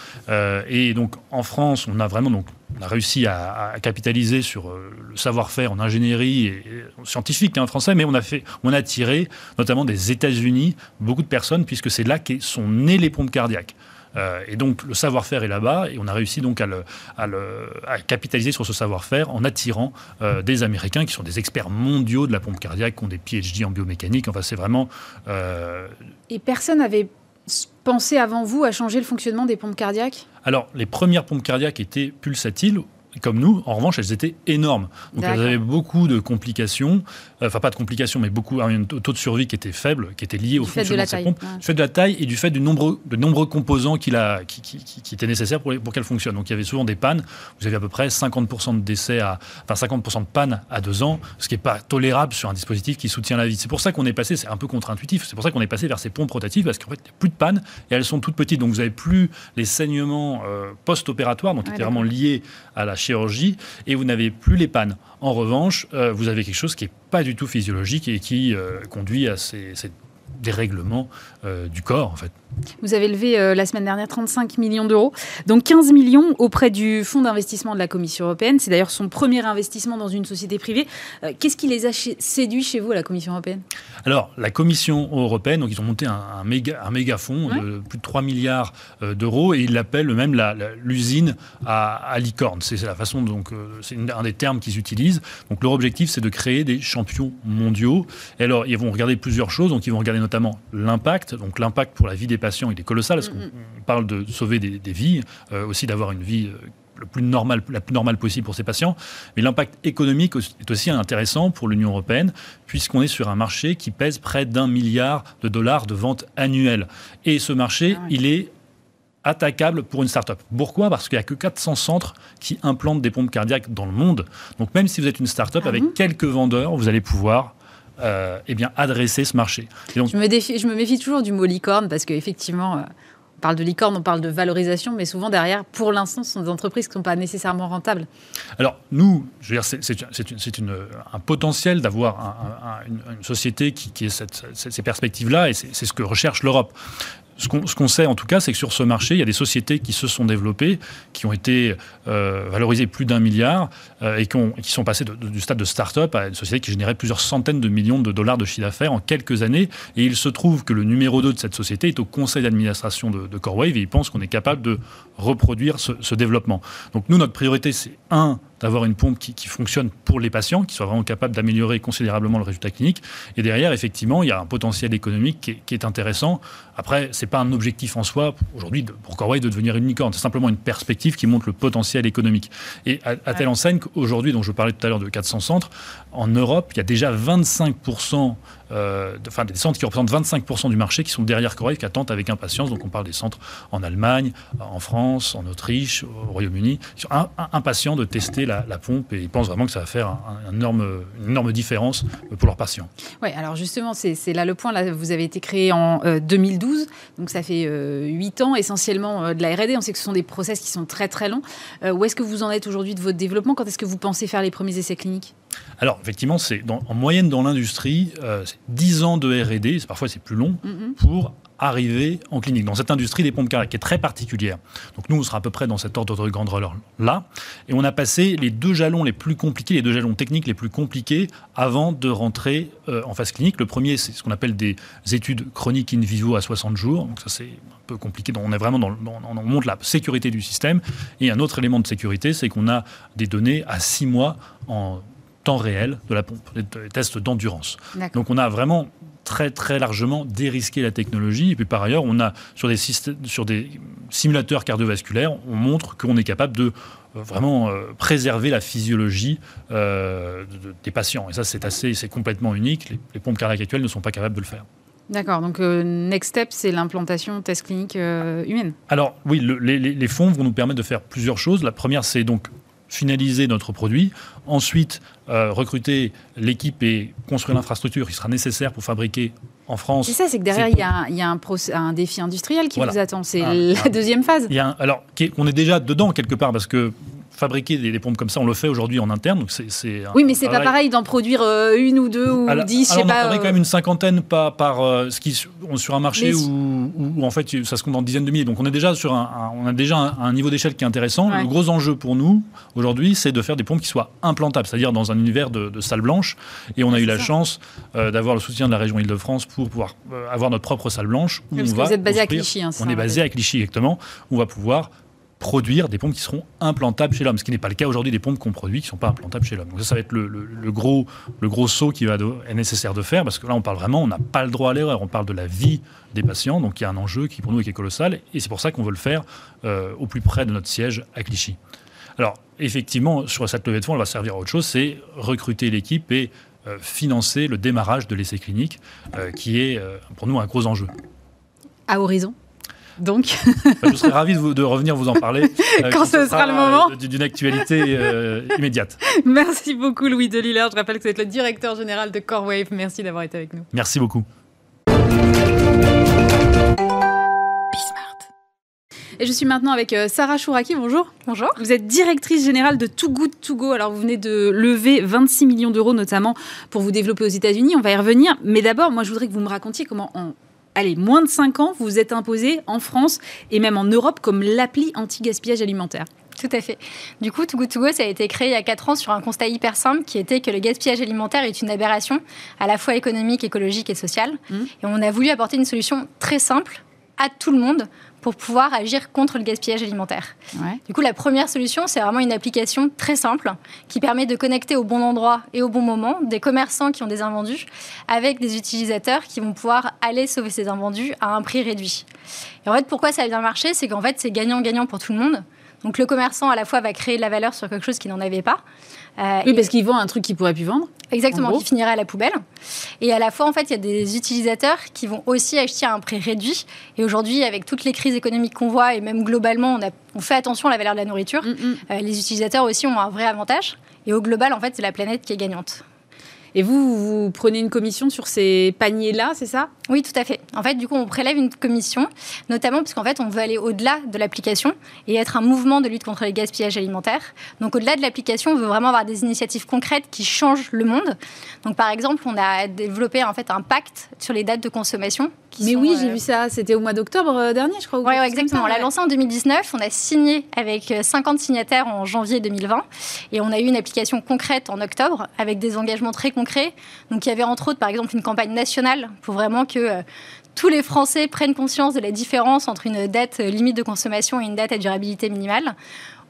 et donc, en France, on a vraiment donc, on a réussi à, capitaliser sur euh, le savoir-faire en ingénierie et, scientifique hein, français, mais on a, fait, on a tiré notamment des États-Unis beaucoup de personnes, puisque c'est là que sont nées les pompes cardiaques. Euh, et donc le savoir-faire est là-bas, et on a réussi donc à, capitaliser sur ce savoir-faire en attirant euh, des Américains qui sont des experts mondiaux de la pompe cardiaque, qui ont des PhD en biomécanique. Enfin, c'est vraiment. Et personne n'avait pensé avant vous à changer le fonctionnement des pompes cardiaques? Alors, les premières pompes cardiaques étaient pulsatiles comme nous, en revanche, elles étaient énormes. Donc elles avaient beaucoup de complications, enfin pas de complications, mais beaucoup un taux de survie qui était faible, qui était lié au fonctionnement de, cette pompe, du fait de la taille et du fait du nombre, de nombreux composants qui, a, qui, qui, étaient nécessaires pour, pour qu'elle fonctionne. Donc il y avait souvent des pannes. Vous avez à peu près 50% de décès à, enfin 50% de pannes à deux ans, ce qui n'est pas tolérable sur un dispositif qui soutient la vie. C'est pour ça qu'on est passé, c'est un peu contre-intuitif, c'est pour ça qu'on est passé vers ces pompes rotatives parce qu'en fait il n'y a plus de pannes et elles sont toutes petites. Donc vous n'avez plus les saignements euh, post-opératoires, donc qui étaient vraiment liés à la chirurgie et vous n'avez plus les pannes. En revanche, euh, vous avez quelque chose qui n'est pas du tout physiologique et qui euh, conduit à ces, ces dérèglements euh, du corps, en fait. Vous avez levé euh, la semaine dernière 35 millions d'euros, donc 15 millions auprès du fonds d'investissement de la Commission européenne. C'est d'ailleurs son premier investissement dans une société privée. Euh, qu'est-ce qui les a séduits chez vous, la Commission européenne? Alors, la Commission européenne, donc ils ont monté un, méga, un méga fonds de plus de 3 milliards d'euros et ils l'appellent même l'usine à, à, licorne. C'est la façon, donc, c'est un des termes qu'ils utilisent. Donc, leur objectif, c'est de créer des champions mondiaux. Et alors, ils vont regarder plusieurs choses. Donc, ils vont regarder notamment l'impact. Donc, l'impact pour la vie des patients, il est colossal, parce qu'on parle de sauver des, vies, euh, aussi d'avoir une vie euh, le plus normal, la plus normale possible pour ces patients. Mais l'impact économique est aussi intéressant pour l'Union européenne, puisqu'on est sur un marché qui pèse près d'un milliard de dollars de vente annuelle. Et ce marché, ah il est attaquable pour une start-up. Pourquoi? Parce qu'il n'y a que 400 centres qui implantent des pompes cardiaques dans le monde. Donc même si vous êtes une start-up ah avec quelques vendeurs, vous allez pouvoir euh, eh bien, adresser ce marché. je, me défie, je me méfie toujours du mot licorne parce qu'effectivement, euh, on parle de licorne, on parle de valorisation, mais souvent derrière, pour l'instant, ce sont des entreprises qui ne sont pas nécessairement rentables. Alors, nous, je veux dire, c'est un potentiel d'avoir une, société qui, qui ait ces perspectives-là, et c'est ce que recherche l'Europe ce qu'on sait en tout cas, c'est que sur ce marché, il y a des sociétés qui se sont développées, qui ont été euh, valorisées plus d'un milliard euh, et, qui sont passées du stade de start-up à une société qui générait plusieurs centaines de millions de dollars de chiffre d'affaires en quelques années. Et il se trouve que le numéro 2 de cette société est au conseil d'administration de, de, CoreWave et il pense qu'on est capable de reproduire ce, ce développement. Donc nous, notre priorité, c'est un, d'avoir une pompe qui, fonctionne pour les patients, qui soit vraiment capable d'améliorer considérablement le résultat clinique. Et derrière, effectivement, il y a un potentiel économique qui est, intéressant. Après, ce n'est pas un objectif en soi, aujourd'hui, pour Corway de devenir une licorne. C'est simplement une perspective qui montre le potentiel économique. Et à, à telle enseigne qu'aujourd'hui, dont je parlais tout à l'heure de 400 centres, en Europe, il y a déjà 25% euh, enfin, des centres qui représentent 25% du marché qui sont derrière Corée, qui attendent avec impatience. Donc on parle des centres en Allemagne, en France, en Autriche, au Royaume-Uni, qui sont impatients de tester la, pompe et ils pensent vraiment que ça va faire une énorme différence pour leurs patients. Oui, alors justement, c'est là le point. Là, vous avez été créé en 2012, euh, donc ça fait euh, 8 ans essentiellement euh, de la R&D. On sait que ce sont des process qui sont très très longs. où est-ce que vous en êtes aujourd'hui de votre développement? Quand est-ce que vous pensez faire les premiers essais cliniques? Alors, effectivement, c'est en moyenne dans l'industrie, euh, 10 ans de R&D, parfois c'est plus long, mm-hmm. pour arriver en clinique. Dans cette industrie des pompes cardiaques, qui est très particulière. Donc nous, on sera à peu près dans cet ordre de grandeur là. Et on a passé les deux jalons les plus compliqués, les deux jalons techniques les plus compliqués avant de rentrer euh, en phase clinique. Le premier, c'est ce qu'on appelle des études chroniques in vivo à 60 jours. Donc ça, c'est un peu compliqué. Donc on est vraiment dans, on montre la sécurité du système. Et un autre élément de sécurité, c'est qu'on a des données à 6 mois en temps réel de la pompe, des tests d'endurance. Donc on a vraiment très très largement dérisqué la technologie. Et puis par ailleurs, on a sur des, sur des simulateurs cardiovasculaires, on montre qu'on est capable de euh, vraiment euh, préserver la physiologie euh, des patients. Et ça, c'est assez, c'est complètement unique. Les, pompes cardiaques actuelles ne sont pas capables de le faire. D'accord, donc next step, c'est l'implantation test clinique humaine. Alors oui, les, les, fonds vont nous permettre de faire plusieurs choses. La première, c'est donc finaliser notre produit, ensuite euh, recruter l'équipe et construire l'infrastructure qui sera nécessaire pour fabriquer en France. C'est ça, c'est que derrière, il y a, un, y a un, un, défi industriel qui vous attend. C'est la deuxième phase. Il y a alors, on est déjà dedans quelque part parce que fabriquer des, pompes comme ça, on le fait aujourd'hui en interne. Donc c'est, oui, mais c'est pas pareil d'en produire euh, une ou deux ou dix, je sais pas. On en quand même une cinquantaine par, par euh, ce qui, sur un marché où, en fait ça se compte en dizaines de milliers. Donc on est déjà sur un, on a déjà un, niveau d'échelle qui est intéressant. Le gros enjeu pour nous aujourd'hui, c'est de faire des pompes qui soient implantables, c'est-à-dire dans un univers de, salle blanche. Et on a eu la chance euh, d'avoir le soutien de la région Île-de-France pour pouvoir avoir notre propre salle blanche. Où parce on que vous êtes basé à Clichy. Hein, on est basé à Clichy exactement. On va pouvoir produire des pompes qui seront implantables chez l'homme, ce qui n'est pas le cas aujourd'hui des pompes qu'on produit qui ne sont pas implantables chez l'homme. Donc ça, va être le, gros, le gros saut qui va est nécessaire de faire, parce que là, on parle vraiment, on n'a pas le droit à l'erreur, on parle de la vie des patients, donc il y a un enjeu qui pour nous est colossal, et c'est pour ça qu'on veut le faire euh, au plus près de notre siège à Clichy. Alors, effectivement, sur cette levée de fonds, elle va servir à autre chose, c'est recruter l'équipe et euh, financer le démarrage de l'essai clinique, euh, qui est pour nous un gros enjeu. À horizon? Donc. [laughs] je serais ravi de, revenir vous en parler. [laughs] Euh, quand, ce sera, le moment. D'une actualité euh, immédiate. [laughs] Merci beaucoup, Louis Deliller. Je rappelle que vous êtes le directeur général de CoreWave. Merci d'avoir été avec nous. Merci beaucoup. Et je suis maintenant avec euh, Sarah Chouraki. Bonjour. Bonjour. Vous êtes directrice générale de Too Good To Go. Alors, vous venez de lever 26 millions d'euros, notamment pour vous développer aux États-Unis. On va y revenir. Mais d'abord, moi, je voudrais que vous me racontiez comment on allez, moins de 5 ans, vous êtes imposé en France et même en Europe comme l'appli anti-gaspillage alimentaire. Tout à fait. Du coup, Too Good To Go, ça a été créé il y a 4 ans sur un constat hyper simple qui était que le gaspillage alimentaire est une aberration à la fois économique, écologique et sociale. Mmh. Et on a voulu apporter une solution très simple à tout le monde pour pouvoir agir contre le gaspillage alimentaire. Du coup, la première solution, c'est vraiment une application très simple qui permet de connecter au bon endroit et au bon moment des commerçants qui ont des invendus avec des utilisateurs qui vont pouvoir aller sauver ces invendus à un prix réduit. Et en fait, pourquoi ça a bien marché? C'est qu'en fait, c'est gagnant-gagnant pour tout le monde. Donc le commerçant, à la fois, va créer de la valeur sur quelque chose qu'il n'en avait pas. Euh, oui, parce qu'il vend un truc qu'il pourrait plus vendre. Exactement, qui finirait à la poubelle. Et à la fois, en fait, il y a des utilisateurs qui vont aussi acheter à un prix réduit. Et aujourd'hui, avec toutes les crises économiques qu'on voit, et même globalement, on, a, on, fait attention à la valeur de la nourriture, mm, mm. Euh, les utilisateurs aussi ont un vrai avantage. Et au global, en fait, c'est la planète qui est gagnante. Et vous, vous prenez une commission sur ces paniers-là, c'est ça? Oui, tout à fait. En fait, du coup, on prélève une commission, notamment parce qu'en fait, on veut aller au-delà de l'application et être un mouvement de lutte contre les gaspillages alimentaires. Donc, au-delà de l'application, on veut vraiment avoir des initiatives concrètes qui changent le monde. Donc, par exemple, on a développé en fait un pacte sur les dates de consommation mais oui, j'ai euh, vu ça. C'était au mois d'octobre euh, dernier, je crois. Oui, exactement. on l'a lancé en 2019. On a signé avec 50 euh, signataires en janvier 2020. Et on a eu une application concrète en octobre avec des engagements très concrets. Donc, il y avait entre autres, par exemple, une campagne nationale pour vraiment que tous les Français prennent conscience de la différence entre une dette limite de consommation et une dette à durabilité minimale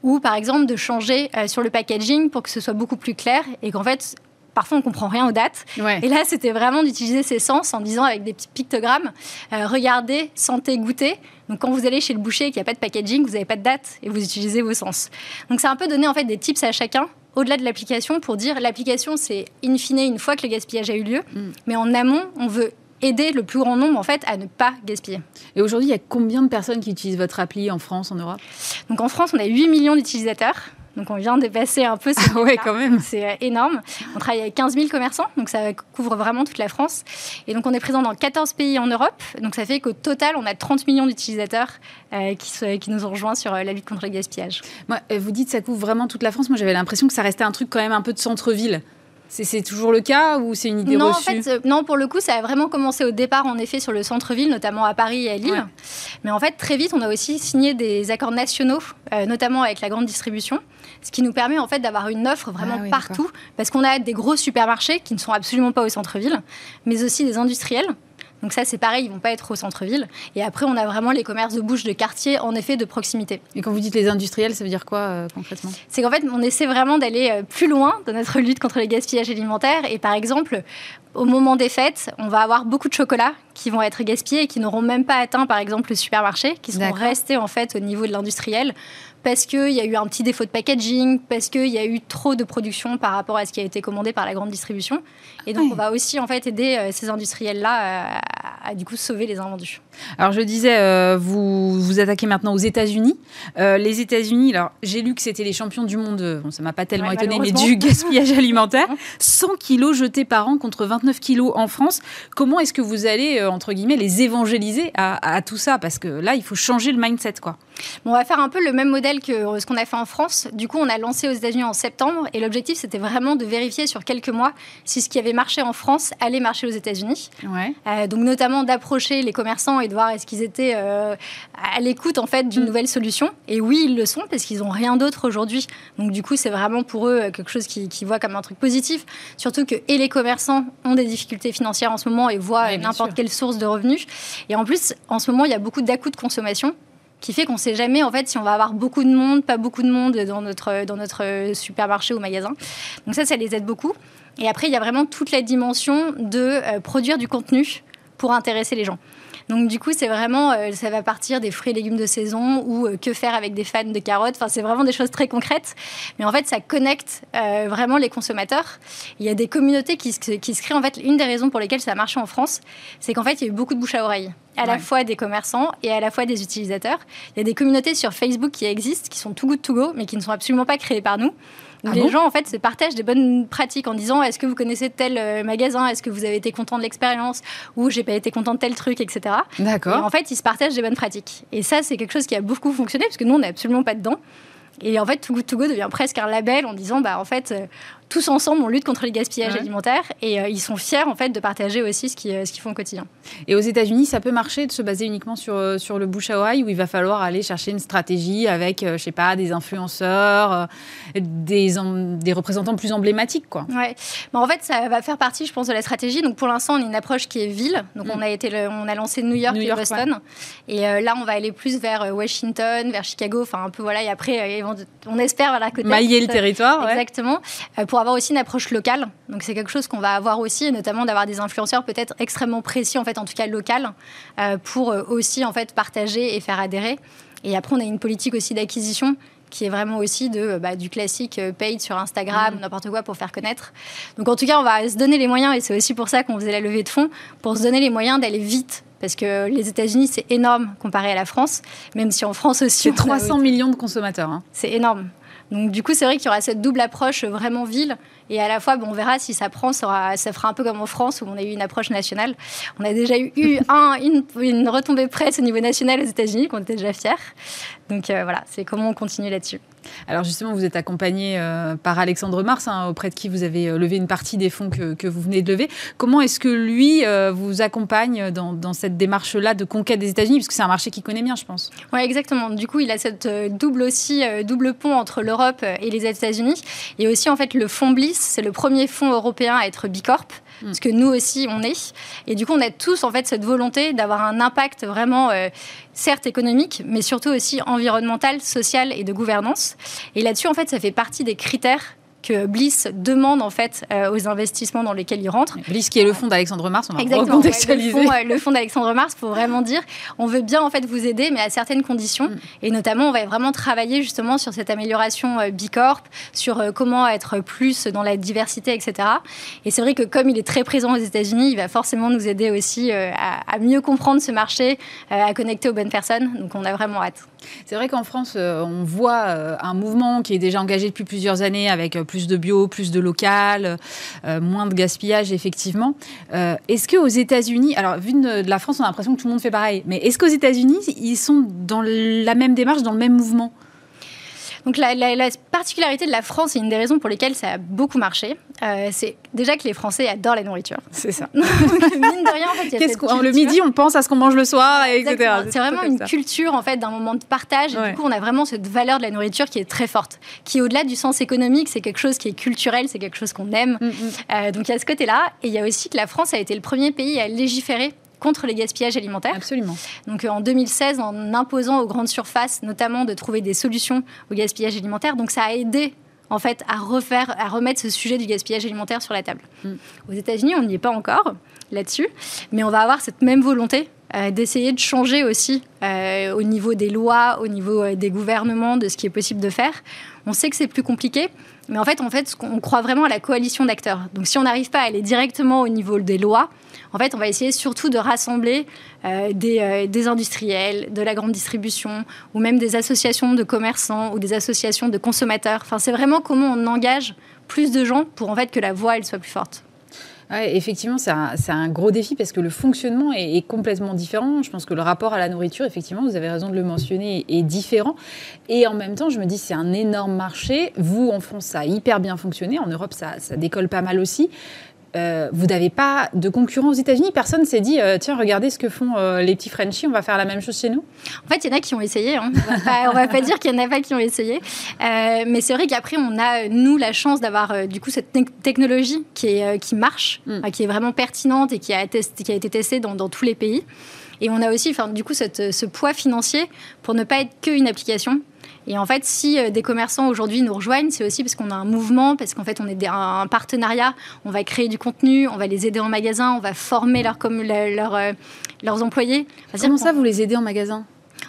ou par exemple de changer sur le packaging pour que ce soit beaucoup plus clair et qu'en fait parfois on comprend rien aux dates. Et là, c'était vraiment d'utiliser ses sens en disant avec des petits pictogrammes, euh, regardez, sentez, goûtez. Donc quand vous allez chez le boucher et qu'il n'y a pas de packaging, vous n'avez pas de date et vous utilisez vos sens. Donc c'est un peu donner en fait des tips à chacun au-delà de l'application pour dire l'application c'est in fine une fois que le gaspillage a eu lieu, mm. mais en amont on veut aider le plus grand nombre en fait à ne pas gaspiller. Et aujourd'hui, il y a combien de personnes qui utilisent votre appli en France, en Europe? Donc en France, on a 8 millions d'utilisateurs. Donc on vient de dépasser un peu. Ah ouais, quand même. C'est euh, énorme. On travaille avec 15 000 commerçants, donc ça couvre vraiment toute la France. Et donc on est présent dans 14 pays en Europe. Donc ça fait qu'au total, on a 30 millions d'utilisateurs euh, qui, qui, nous ont rejoints sur euh, la lutte contre le gaspillage. Moi, vous dites que ça couvre vraiment toute la France. Moi, j'avais l'impression que ça restait un truc quand même un peu de centre-ville. C'est toujours le cas ou c'est une idée non, reçue en fait, Non, pour le coup, ça a vraiment commencé au départ, en effet, sur le centre-ville, notamment à Paris et à Lille. Mais en fait, très vite, on a aussi signé des accords nationaux, notamment avec la grande distribution ce qui nous permet en fait d'avoir une offre vraiment ah partout, parce qu'on a des gros supermarchés qui ne sont absolument pas au centre-ville, mais aussi des industriels. Donc ça, c'est pareil, ils vont pas être au centre-ville. Et après, on a vraiment les commerces de bouche de quartier, en effet, de proximité. Et quand vous dites les industriels, ça veut dire quoi euh, concrètement? C'est qu'en fait, on essaie vraiment d'aller euh, plus loin dans notre lutte contre les gaspillages alimentaires. Et par exemple, au moment des fêtes, on va avoir beaucoup de chocolats qui vont être gaspillés et qui n'auront même pas atteint, par exemple, le supermarché, qui seront restés en fait au niveau de l'industriel parce qu'il y a eu un petit défaut de packaging, parce qu'il y a eu trop de production par rapport à ce qui a été commandé par la grande distribution. Et donc, on va aussi en fait aider euh, ces industriels-là à, du coup sauver les invendus. Alors je disais, euh, vous vous attaquez maintenant aux États-Unis. Euh, les États-Unis, alors j'ai lu que c'était les champions du monde. Bon, ça m'a pas tellement étonné, mais du gaspillage [laughs] alimentaire. 100 kilos jetés par an contre 29 kilos en France. Comment est-ce que vous allez entre guillemets les évangéliser à, à, tout ça? Parce que là, il faut changer le mindset, quoi. Bon, on va faire un peu le même modèle que ce qu'on a fait en France. Du coup, on a lancé aux États-Unis en septembre et l'objectif c'était vraiment de vérifier sur quelques mois si ce qui avait marché en France allait marcher aux États-Unis. Euh, donc notamment d'approcher les commerçants et de voir est-ce qu'ils étaient euh, à l'écoute en fait d'une mm. nouvelle solution. Et oui, ils le sont parce qu'ils n'ont rien d'autre aujourd'hui. Donc du coup, c'est vraiment pour eux euh, quelque chose qu'ils voient comme un truc positif. Surtout que et les commerçants ont des difficultés financières en ce moment et voient n'importe quelle source de revenus. Et en plus, en ce moment, il y a beaucoup dà de consommation qui fait qu'on ne sait jamais en fait si on va avoir beaucoup de monde, pas beaucoup de monde dans notre, dans notre supermarché ou magasin. Donc ça, ça les aide beaucoup. Et après, il y a vraiment toute la dimension de euh, produire du contenu pour intéresser les gens. Donc du coup, c'est vraiment, euh, ça va partir des fruits et légumes de saison ou euh, que faire avec des fans de carottes. Enfin, c'est vraiment des choses très concrètes. Mais en fait, ça connecte vraiment les consommateurs. Il y a des communautés qui se, qui se créent. En fait, une des raisons pour lesquelles ça a marché en France, c'est qu'en fait, il y a eu beaucoup de bouche à oreille à la fois des commerçants et à la fois des utilisateurs. Il y a des communautés sur Facebook qui existent, qui sont too good to go, mais qui ne sont absolument pas créées par nous. Ah les gens en fait se partagent des bonnes pratiques en disant est-ce que vous connaissez tel euh, magasin, est-ce que vous avez été content de l'expérience? Ou j'ai pas été content de tel truc, etc. D'accord. En fait, ils se partagent des bonnes pratiques. Et ça, c'est quelque chose qui a beaucoup fonctionné parce que nous, on n'est absolument pas dedans. Et en fait, Too Good To Go devient presque un label en disant, bah, en fait, euh, tous ensemble, on lutte contre le gaspillage alimentaire et euh, ils sont fiers en fait de partager aussi ce qu'ils euh, ce qu'ils font au quotidien. Et aux États-Unis, ça peut marcher de se baser uniquement sur, euh, sur le bouche à oreille où il va falloir aller chercher une stratégie avec, je sais pas, des influenceurs, des, des représentants plus emblématiques, quoi. Ouais. en fait, ça va faire partie, je pense, de la stratégie. Donc pour l'instant, on a une approche qui est ville. Donc mm. on a été, on a lancé New York, et Boston. Et là, on va aller plus vers Washington, vers Chicago, enfin un peu voilà. Et après, on espère vers la côte. Mailler le territoire. Exactement. pour avoir aussi une approche locale. Donc c'est quelque chose qu'on va avoir aussi, et notamment d'avoir des influenceurs peut-être extrêmement précis, en fait, en tout cas local, euh, pour euh, aussi en fait partager et faire adhérer. Et après, on a une politique aussi d'acquisition qui est vraiment aussi de, bah, du classique euh, paid sur Instagram, mmh. n'importe quoi pour faire connaître. Donc en tout cas, on va se donner les moyens, et c'est aussi pour ça qu'on faisait la levée de fonds, pour se donner les moyens d'aller vite. Parce que les États-Unis, c'est énorme comparé à la France, même si en France aussi. C'est 300 millions de consommateurs. Hein. C'est énorme. Donc du coup, c'est vrai qu'il y aura cette double approche vraiment ville. Et à la fois, bon, on verra si ça prend, ça, ça, fera un peu comme en France où on a eu une approche nationale. On a déjà eu, un, une, une, retombée presse au niveau national aux États-Unis, qu'on était déjà fiers. Donc euh, voilà, c'est comment on continue là-dessus. Alors justement, vous êtes accompagné euh, par Alexandre Mars, hein, auprès de qui vous avez euh, levé une partie des fonds que, que vous venez de lever. Comment est-ce que lui euh, vous accompagne dans, dans cette démarche-là de conquête des États-Unis, puisque c'est un marché qu'il connaît bien, je pense. Oui, exactement. Du coup, il a cette double aussi double pont entre l'Europe et les États-Unis, et aussi en fait le fonds Bliss, c'est le premier fonds européen à être bicorp. Mm. parce que nous aussi on est. Et du coup, on a tous en fait cette volonté d'avoir un impact vraiment, certes économique, mais surtout aussi environnemental, social et de gouvernance. Et là-dessus, en fait, ça fait partie des critères que Bliss demande en fait euh, aux investissements dans lesquels il rentre. Bliss qui est le fonds d'Alexandre Mars, on va Exactement, recontextualiser. le fonds, d'Alexandre Mars pour vraiment dire on veut bien en fait vous aider mais à certaines conditions mm. et notamment on va vraiment travailler justement sur cette amélioration euh, Bicorp, sur euh, comment être plus dans la diversité etc. Et c'est vrai que comme il est très présent aux États-Unis, il va forcément nous aider aussi à, à, mieux comprendre ce marché, à connecter aux bonnes personnes. Donc on a vraiment hâte. C'est vrai qu'en France, on voit un mouvement qui est déjà engagé depuis plusieurs années avec plus de bio, plus de local, euh, moins de gaspillage, effectivement. Euh, est-ce qu'aux États-Unis, alors vu de, la France, on a l'impression que tout le monde fait pareil, mais est-ce qu'aux États-Unis, ils sont dans la même démarche, dans le même mouvement? Donc la, particularité de la France, et une des raisons pour lesquelles ça a beaucoup marché, euh, c'est déjà que les Français adorent la nourriture. C'est ça. [laughs] mine de rien, en fait, il y a Le midi, on pense à ce qu'on mange le soir, etc. C'est vraiment une culture en fait d'un moment de partage. Et du coup, on a vraiment cette valeur de la nourriture qui est très forte, qui au-delà du sens économique, c'est quelque chose qui est culturel, c'est quelque chose qu'on aime. Mm, mm. Euh, donc il y a ce côté-là, et il y a aussi que la France a été le premier pays à légiférer contre les gaspillages alimentaires. Absolument. Donc euh, en 2016, en imposant aux grandes surfaces, notamment de trouver des solutions au gaspillage alimentaire, donc ça a aidé en fait à refaire, à remettre ce sujet du gaspillage alimentaire sur la table. Mm. Aux États-Unis, on n'y est pas encore là-dessus, mais on va avoir cette même volonté euh, d'essayer de changer aussi euh, au niveau des lois, au niveau des gouvernements, de ce qui est possible de faire. On sait que c'est plus compliqué. Mais en fait, en fait, on croit vraiment à la coalition d'acteurs. Donc si on n'arrive pas à aller directement au niveau des lois, en fait, on va essayer surtout de rassembler euh, des, des, industriels, de la grande distribution, ou même des associations de commerçants ou des associations de consommateurs. Enfin, c'est vraiment comment on engage plus de gens pour en fait que la voix elle soit plus forte effectivement, c'est un, gros défi parce que le fonctionnement est, complètement différent. Je pense que le rapport à la nourriture, effectivement, vous avez raison de le mentionner, est différent. Et en même temps, je me dis, c'est un énorme marché. Vous, en France, ça a hyper bien fonctionné. En Europe, ça décolle pas mal aussi. Euh, vous n'avez pas de concurrents aux États-Unis Personne s'est dit, euh, tiens, regardez ce que font euh, les petits Frenchies, on va faire la même chose chez nous En fait, il y en a qui ont essayé. Hein. On ne va pas dire qu'il n'y en a pas qui ont essayé. mais c'est vrai qu'après, on a, nous, la chance d'avoir du coup cette technologie qui, est, qui marche, mm. qui est vraiment pertinente et qui a, qui a été testée dans, dans, tous les pays. Et on a aussi, du coup, cette, ce poids financier pour ne pas être qu'une application, et en fait, si euh, des commerçants aujourd'hui nous rejoignent, c'est aussi parce qu'on a un mouvement, parce qu'en fait, on est un partenariat, on va créer du contenu, on va les aider en magasin, on va former leur, comme, leur, euh, leurs employés. Comment ça, vous les aidez en magasin?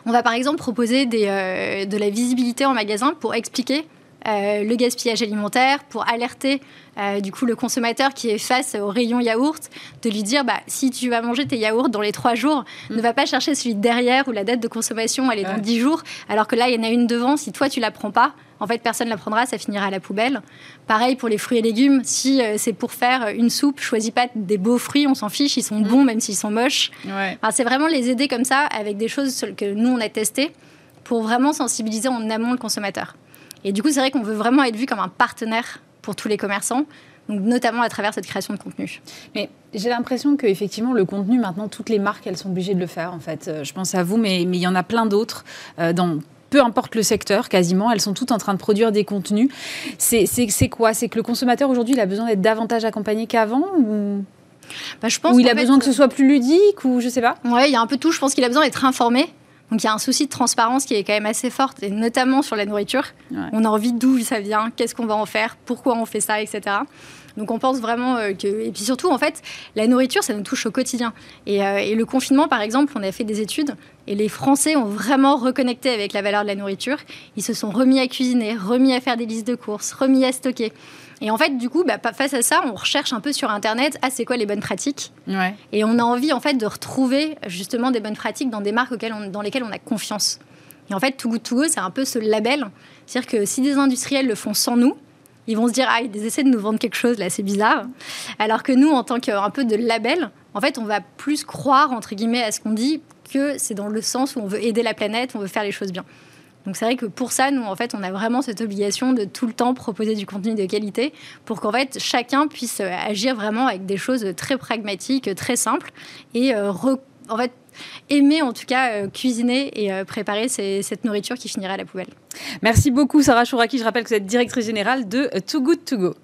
On va par exemple proposer des, euh, de la visibilité en magasin pour expliquer le gaspillage alimentaire, pour alerter euh, du coup le consommateur qui est face au rayon yaourt, de lui dire bah, si tu vas manger tes yaourts dans les trois jours, mm. ne va pas chercher celui derrière où la date de consommation elle est dans dix jours, alors que là il y en a une devant, si toi tu la prends pas, en fait, personne ne la prendra, ça finira à la poubelle. Pareil pour les fruits et légumes. Si euh, c'est pour faire une soupe, choisis pas des beaux fruits, on s'en fiche, ils sont mm. bons même s'ils sont moches. c'est vraiment les aider comme ça avec des choses que nous on a testées pour vraiment sensibiliser en amont le consommateur. Et du coup, c'est vrai qu'on veut vraiment être vu comme un partenaire pour tous les commerçants. Donc, notamment à travers cette création de contenu. Mais j'ai l'impression que effectivement le contenu maintenant toutes les marques elles sont obligées de le faire en fait. Euh, je pense à vous mais mais il y en a plein d'autres euh, dans peu importe le secteur, quasiment, elles sont toutes en train de produire des contenus. C'est quoi? C'est que le consommateur aujourd'hui, il a besoin d'être davantage accompagné qu'avant ou... Bah, je pense ou il a besoin que ce soit plus ludique ou je sais pas? Ouais, il y a un peu tout. Je pense qu'il a besoin d'être informé. Donc il y a un souci de transparence qui est quand même assez fort, et notamment sur la nourriture. On a envie d'où ça vient, qu'est-ce qu'on va en faire, pourquoi on fait ça, etc. Donc on pense vraiment euh, que... Et puis surtout, en fait, la nourriture, ça nous touche au quotidien. Et, euh, et, le confinement, par exemple, on a fait des études, et les Français ont vraiment reconnecté avec la valeur de la nourriture. Ils se sont remis à cuisiner, remis à faire des listes de courses, remis à stocker. Et en fait, du coup, bah, face à ça, on recherche un peu sur Internet, ah, c'est quoi les bonnes pratiques Et on a envie, en fait, de retrouver justement des bonnes pratiques dans des marques dans lesquelles on a confiance. Et en fait, Too Good To Go, c'est un peu ce label. C'est-à-dire que si des industriels le font sans nous, ils vont se dire, ah, ils essaient de nous vendre quelque chose, là, c'est bizarre. Alors que nous, en tant qu'un peu de label, en fait, on va plus croire, entre guillemets, à ce qu'on dit que c'est dans le sens où on veut aider la planète, on veut faire les choses bien. Donc c'est vrai que pour ça, nous, en fait, on a vraiment cette obligation de tout le temps proposer du contenu de qualité pour qu'en fait, chacun puisse euh, agir vraiment avec des choses très pragmatiques, très simples et euh, en fait, aimer en tout cas euh, cuisiner et préparer cette nourriture qui finira à la poubelle. Merci beaucoup Sarah Chouraki. Je rappelle que vous êtes directrice générale de Too Good To Go.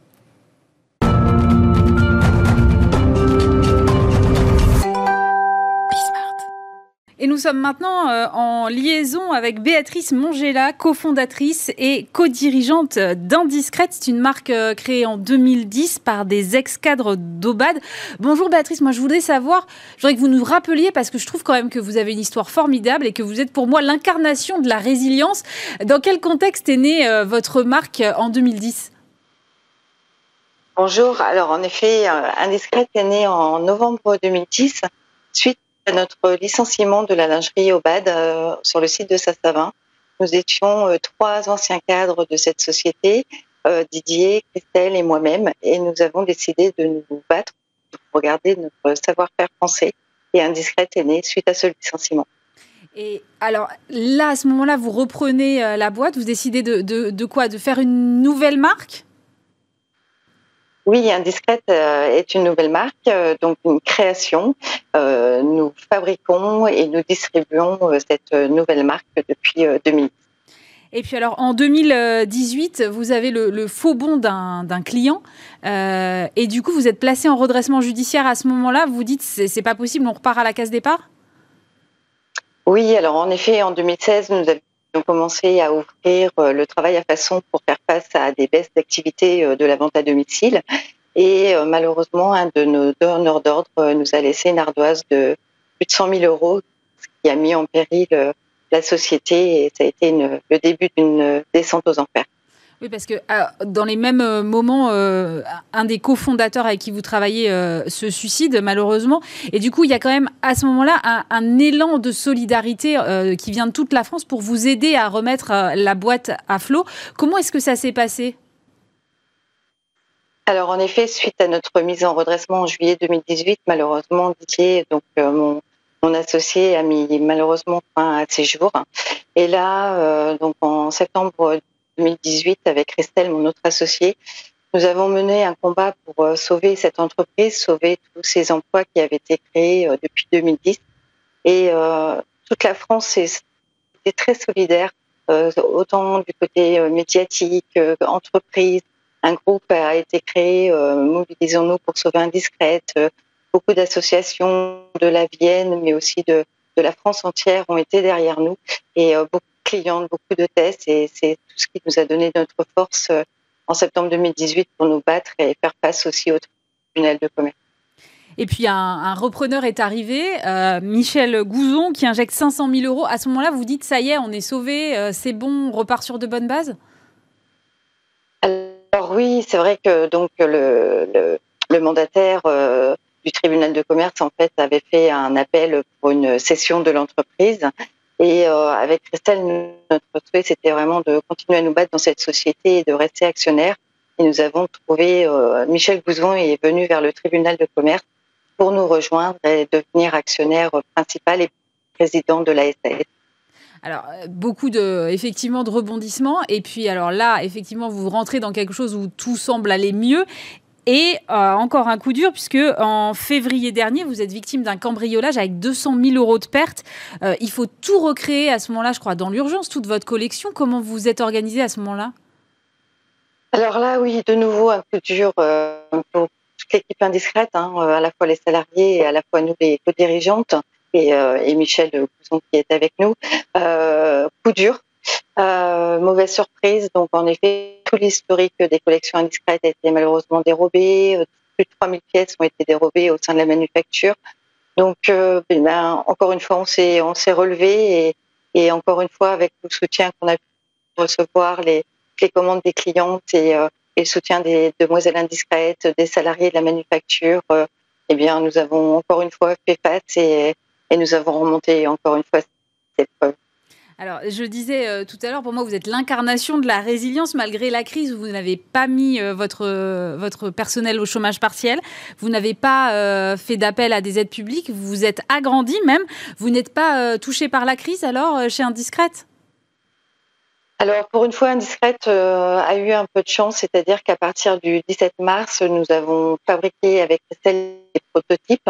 Et nous sommes maintenant euh, en liaison avec Béatrice Mongela, cofondatrice et co-dirigeante d'Indiscrète. C'est une marque euh, créée en 2010 par des ex-cadres d'Obad. Bonjour Béatrice, moi je voudrais savoir, je voudrais que vous nous rappeliez, parce que je trouve quand même que vous avez une histoire formidable et que vous êtes pour moi l'incarnation de la résilience. Dans quel contexte est née euh, votre marque en 2010 Bonjour, alors en effet, Indiscrète est née en novembre 2010 suite notre licenciement de la lingerie au BAD euh, sur le site de Sassavin. Nous étions euh, trois anciens cadres de cette société, euh, Didier, Christelle et moi-même, et nous avons décidé de nous battre pour garder notre savoir-faire français. Et Indiscrète est né suite à ce licenciement. Et alors là, à ce moment-là, vous reprenez la boîte, vous décidez de, de quoi? De faire une nouvelle marque? Oui, Indiscrète euh, est une nouvelle marque, euh, donc une création. Euh, nous fabriquons et nous distribuons cette nouvelle marque depuis 2010. Et puis alors en 2018, vous avez le, faux bon d'un client et du coup vous êtes placé en redressement judiciaire à ce moment-là. Vous dites c'est pas possible, on repart à la case départ? Oui, alors en effet en 2016 nous avions commencé à ouvrir le travail à façon pour faire face à des baisses d'activité de la vente à domicile. Et euh, malheureusement, un de nos donneurs d'ordre euh, nous a laissé une ardoise de plus de 100 000 euros, ce qui a mis en péril euh, la société et ça a été le début d'une descente aux enfers. Oui, parce que dans les mêmes moments, un des cofondateurs avec qui vous travaillez se suicide malheureusement. Et du coup, il y a quand même à ce moment-là un, élan de solidarité qui vient de toute la France pour vous aider à remettre la boîte à flot. Comment est-ce que ça s'est passé? Alors en effet, suite à notre mise en redressement en juillet 2018, malheureusement Didier, donc mon, associé a mis malheureusement fin à ses jours. Et là, euh, donc en septembre 2018, avec Christelle, mon autre associé, nous avons mené un combat pour euh, sauver cette entreprise, sauver tous ces emplois qui avaient été créés euh, depuis 2010. Et toute la France était très solidaire, autant du côté médiatique, entreprise. Un groupe a été créé, Mobilisons-nous pour sauver Indiscrète, beaucoup d'associations de la Vienne, mais aussi de, de, la France entière ont été derrière nous et euh, beaucoup de clients, beaucoup de tests et c'est tout ce qui nous a donné notre force euh, en septembre 2018 pour nous battre et faire face aussi au tribunal de commerce. Et puis un, repreneur est arrivé, euh, Michel Gouzon, qui injecte 500 000 euros. À ce moment-là, vous dites ça y est, on est sauvé, c'est bon, on repart sur de bonnes bases? Alors oui, c'est vrai que donc le, le, le mandataire du tribunal de commerce en fait avait fait un appel pour une cession de l'entreprise. Et euh, avec Christelle, notre souhait, c'était vraiment de continuer à nous battre dans cette société et de rester actionnaire. Et nous avons trouvé, euh, Michel Gouzon est venu vers le tribunal de commerce pour nous rejoindre et devenir actionnaire principal et président de la SAS. Alors, euh, beaucoup de, effectivement, de rebondissements. Et puis, alors là, effectivement, vous rentrez dans quelque chose où tout semble aller mieux. Et euh, encore un coup dur, puisque en février dernier, vous êtes victime d'un cambriolage avec 200 000 euros de pertes. Euh, il faut tout recréer à ce moment-là, je crois, dans l'urgence, toute votre collection. Comment vous êtes organisé à ce moment-là? Alors là, oui, de nouveau, un coup dur euh, pour toute l'équipe indiscrète, hein, à la fois les salariés et à la fois nous, les co-dirigeantes, et, et, Michel Cousson qui est avec nous. coup dur, euh, mauvaise surprise. Donc, en effet, tout l'historique des collections indiscrètes a été malheureusement dérobé. Euh, plus de 3000 pièces ont été dérobées au sein de la manufacture. Donc, euh, ben, encore une fois, on s'est, relevé et, encore une fois, avec le soutien qu'on a pu recevoir, les, commandes des clientes et, le soutien des demoiselles indiscrètes, des salariés de la manufacture, eh bien, nous avons encore une fois fait face et, et nous avons remonté encore une fois cette épreuve. Alors, je disais euh, tout à l'heure, pour moi, vous êtes l'incarnation de la résilience malgré la crise. Vous n'avez pas mis euh, votre, euh, votre personnel au chômage partiel. Vous n'avez pas fait d'appel à des aides publiques. Vous vous êtes agrandi même. Vous n'êtes pas touché par la crise alors chez Indiscrète? Alors, pour une fois, Indiscrète a eu un peu de chance, c'est-à-dire qu'à partir du 17 mars, nous avons fabriqué avec celle des prototypes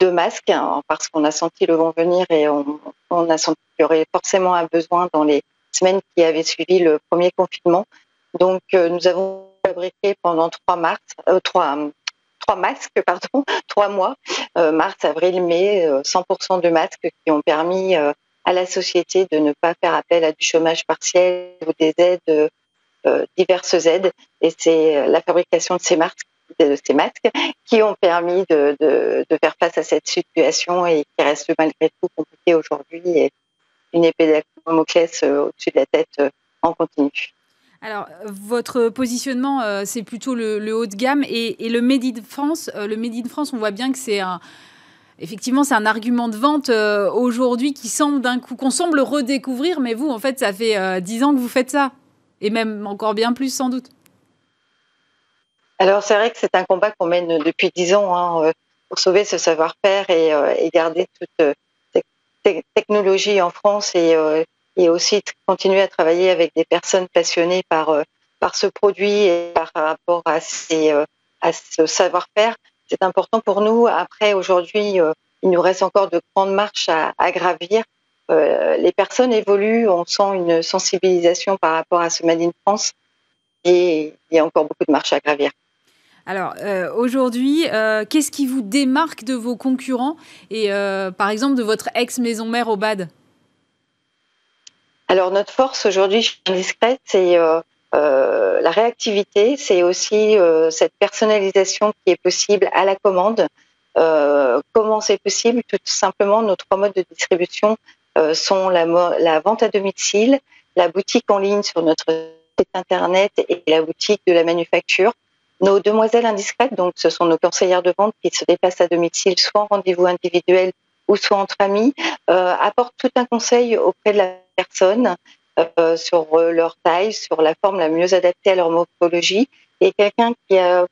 de masques hein, parce qu'on a senti le vent venir et on, a senti qu'il y aurait forcément un besoin dans les semaines qui avaient suivi le premier confinement. Donc, euh, nous avons fabriqué pendant trois mars, euh, trois, trois masques, [laughs] pardon, trois mois, euh, mars, avril, mai, 100% de masques qui ont permis à la société de ne pas faire appel à du chômage partiel ou des aides, diverses aides. Et c'est la fabrication de ces masques de ces masques qui ont permis de, de, de, faire face à cette situation et qui reste malgré tout compliquée aujourd'hui une épée d'Amoclès euh, au-dessus de la tête euh, en continu. Alors, votre positionnement, euh, c'est plutôt le, haut de gamme et, et, le Made in France. le Made in France, on voit bien que c'est un, effectivement, c'est un argument de vente aujourd'hui qui semble d'un coup, qu'on semble redécouvrir, mais vous, en fait, ça fait dix ans que vous faites ça, et même encore bien plus sans doute. Alors c'est vrai que c'est un combat qu'on mène depuis dix ans hein, euh, pour sauver ce savoir-faire et, euh, garder toute cette euh, technologie en France et, aussi continuer à travailler avec des personnes passionnées par, par ce produit et par rapport à, ce savoir-faire. C'est important pour nous. Après, aujourd'hui, il nous reste encore de grandes marches à, à gravir. les personnes évoluent, on sent une sensibilisation par rapport à ce Made in France et il y a encore beaucoup de marches à gravir. Alors euh, aujourd'hui, euh, qu'est-ce qui vous démarque de vos concurrents et euh, par exemple de votre ex-maison mère au BAD? Alors notre force aujourd'hui chez Indiscrète, c'est la réactivité, c'est aussi cette personnalisation qui est possible à la commande. comment c'est possible? Tout simplement, nos trois modes de distribution sont la, la, vente à domicile, la boutique en ligne sur notre site internet et la boutique de la manufacture. Nos demoiselles indiscrètes, donc ce sont nos conseillères de vente qui se déplacent à domicile, soit en rendez-vous individuel ou soit entre amis, euh, apportent tout un conseil auprès de la personne euh, sur leur taille, sur la forme la mieux adaptée à leur morphologie. Et quelqu'un qui a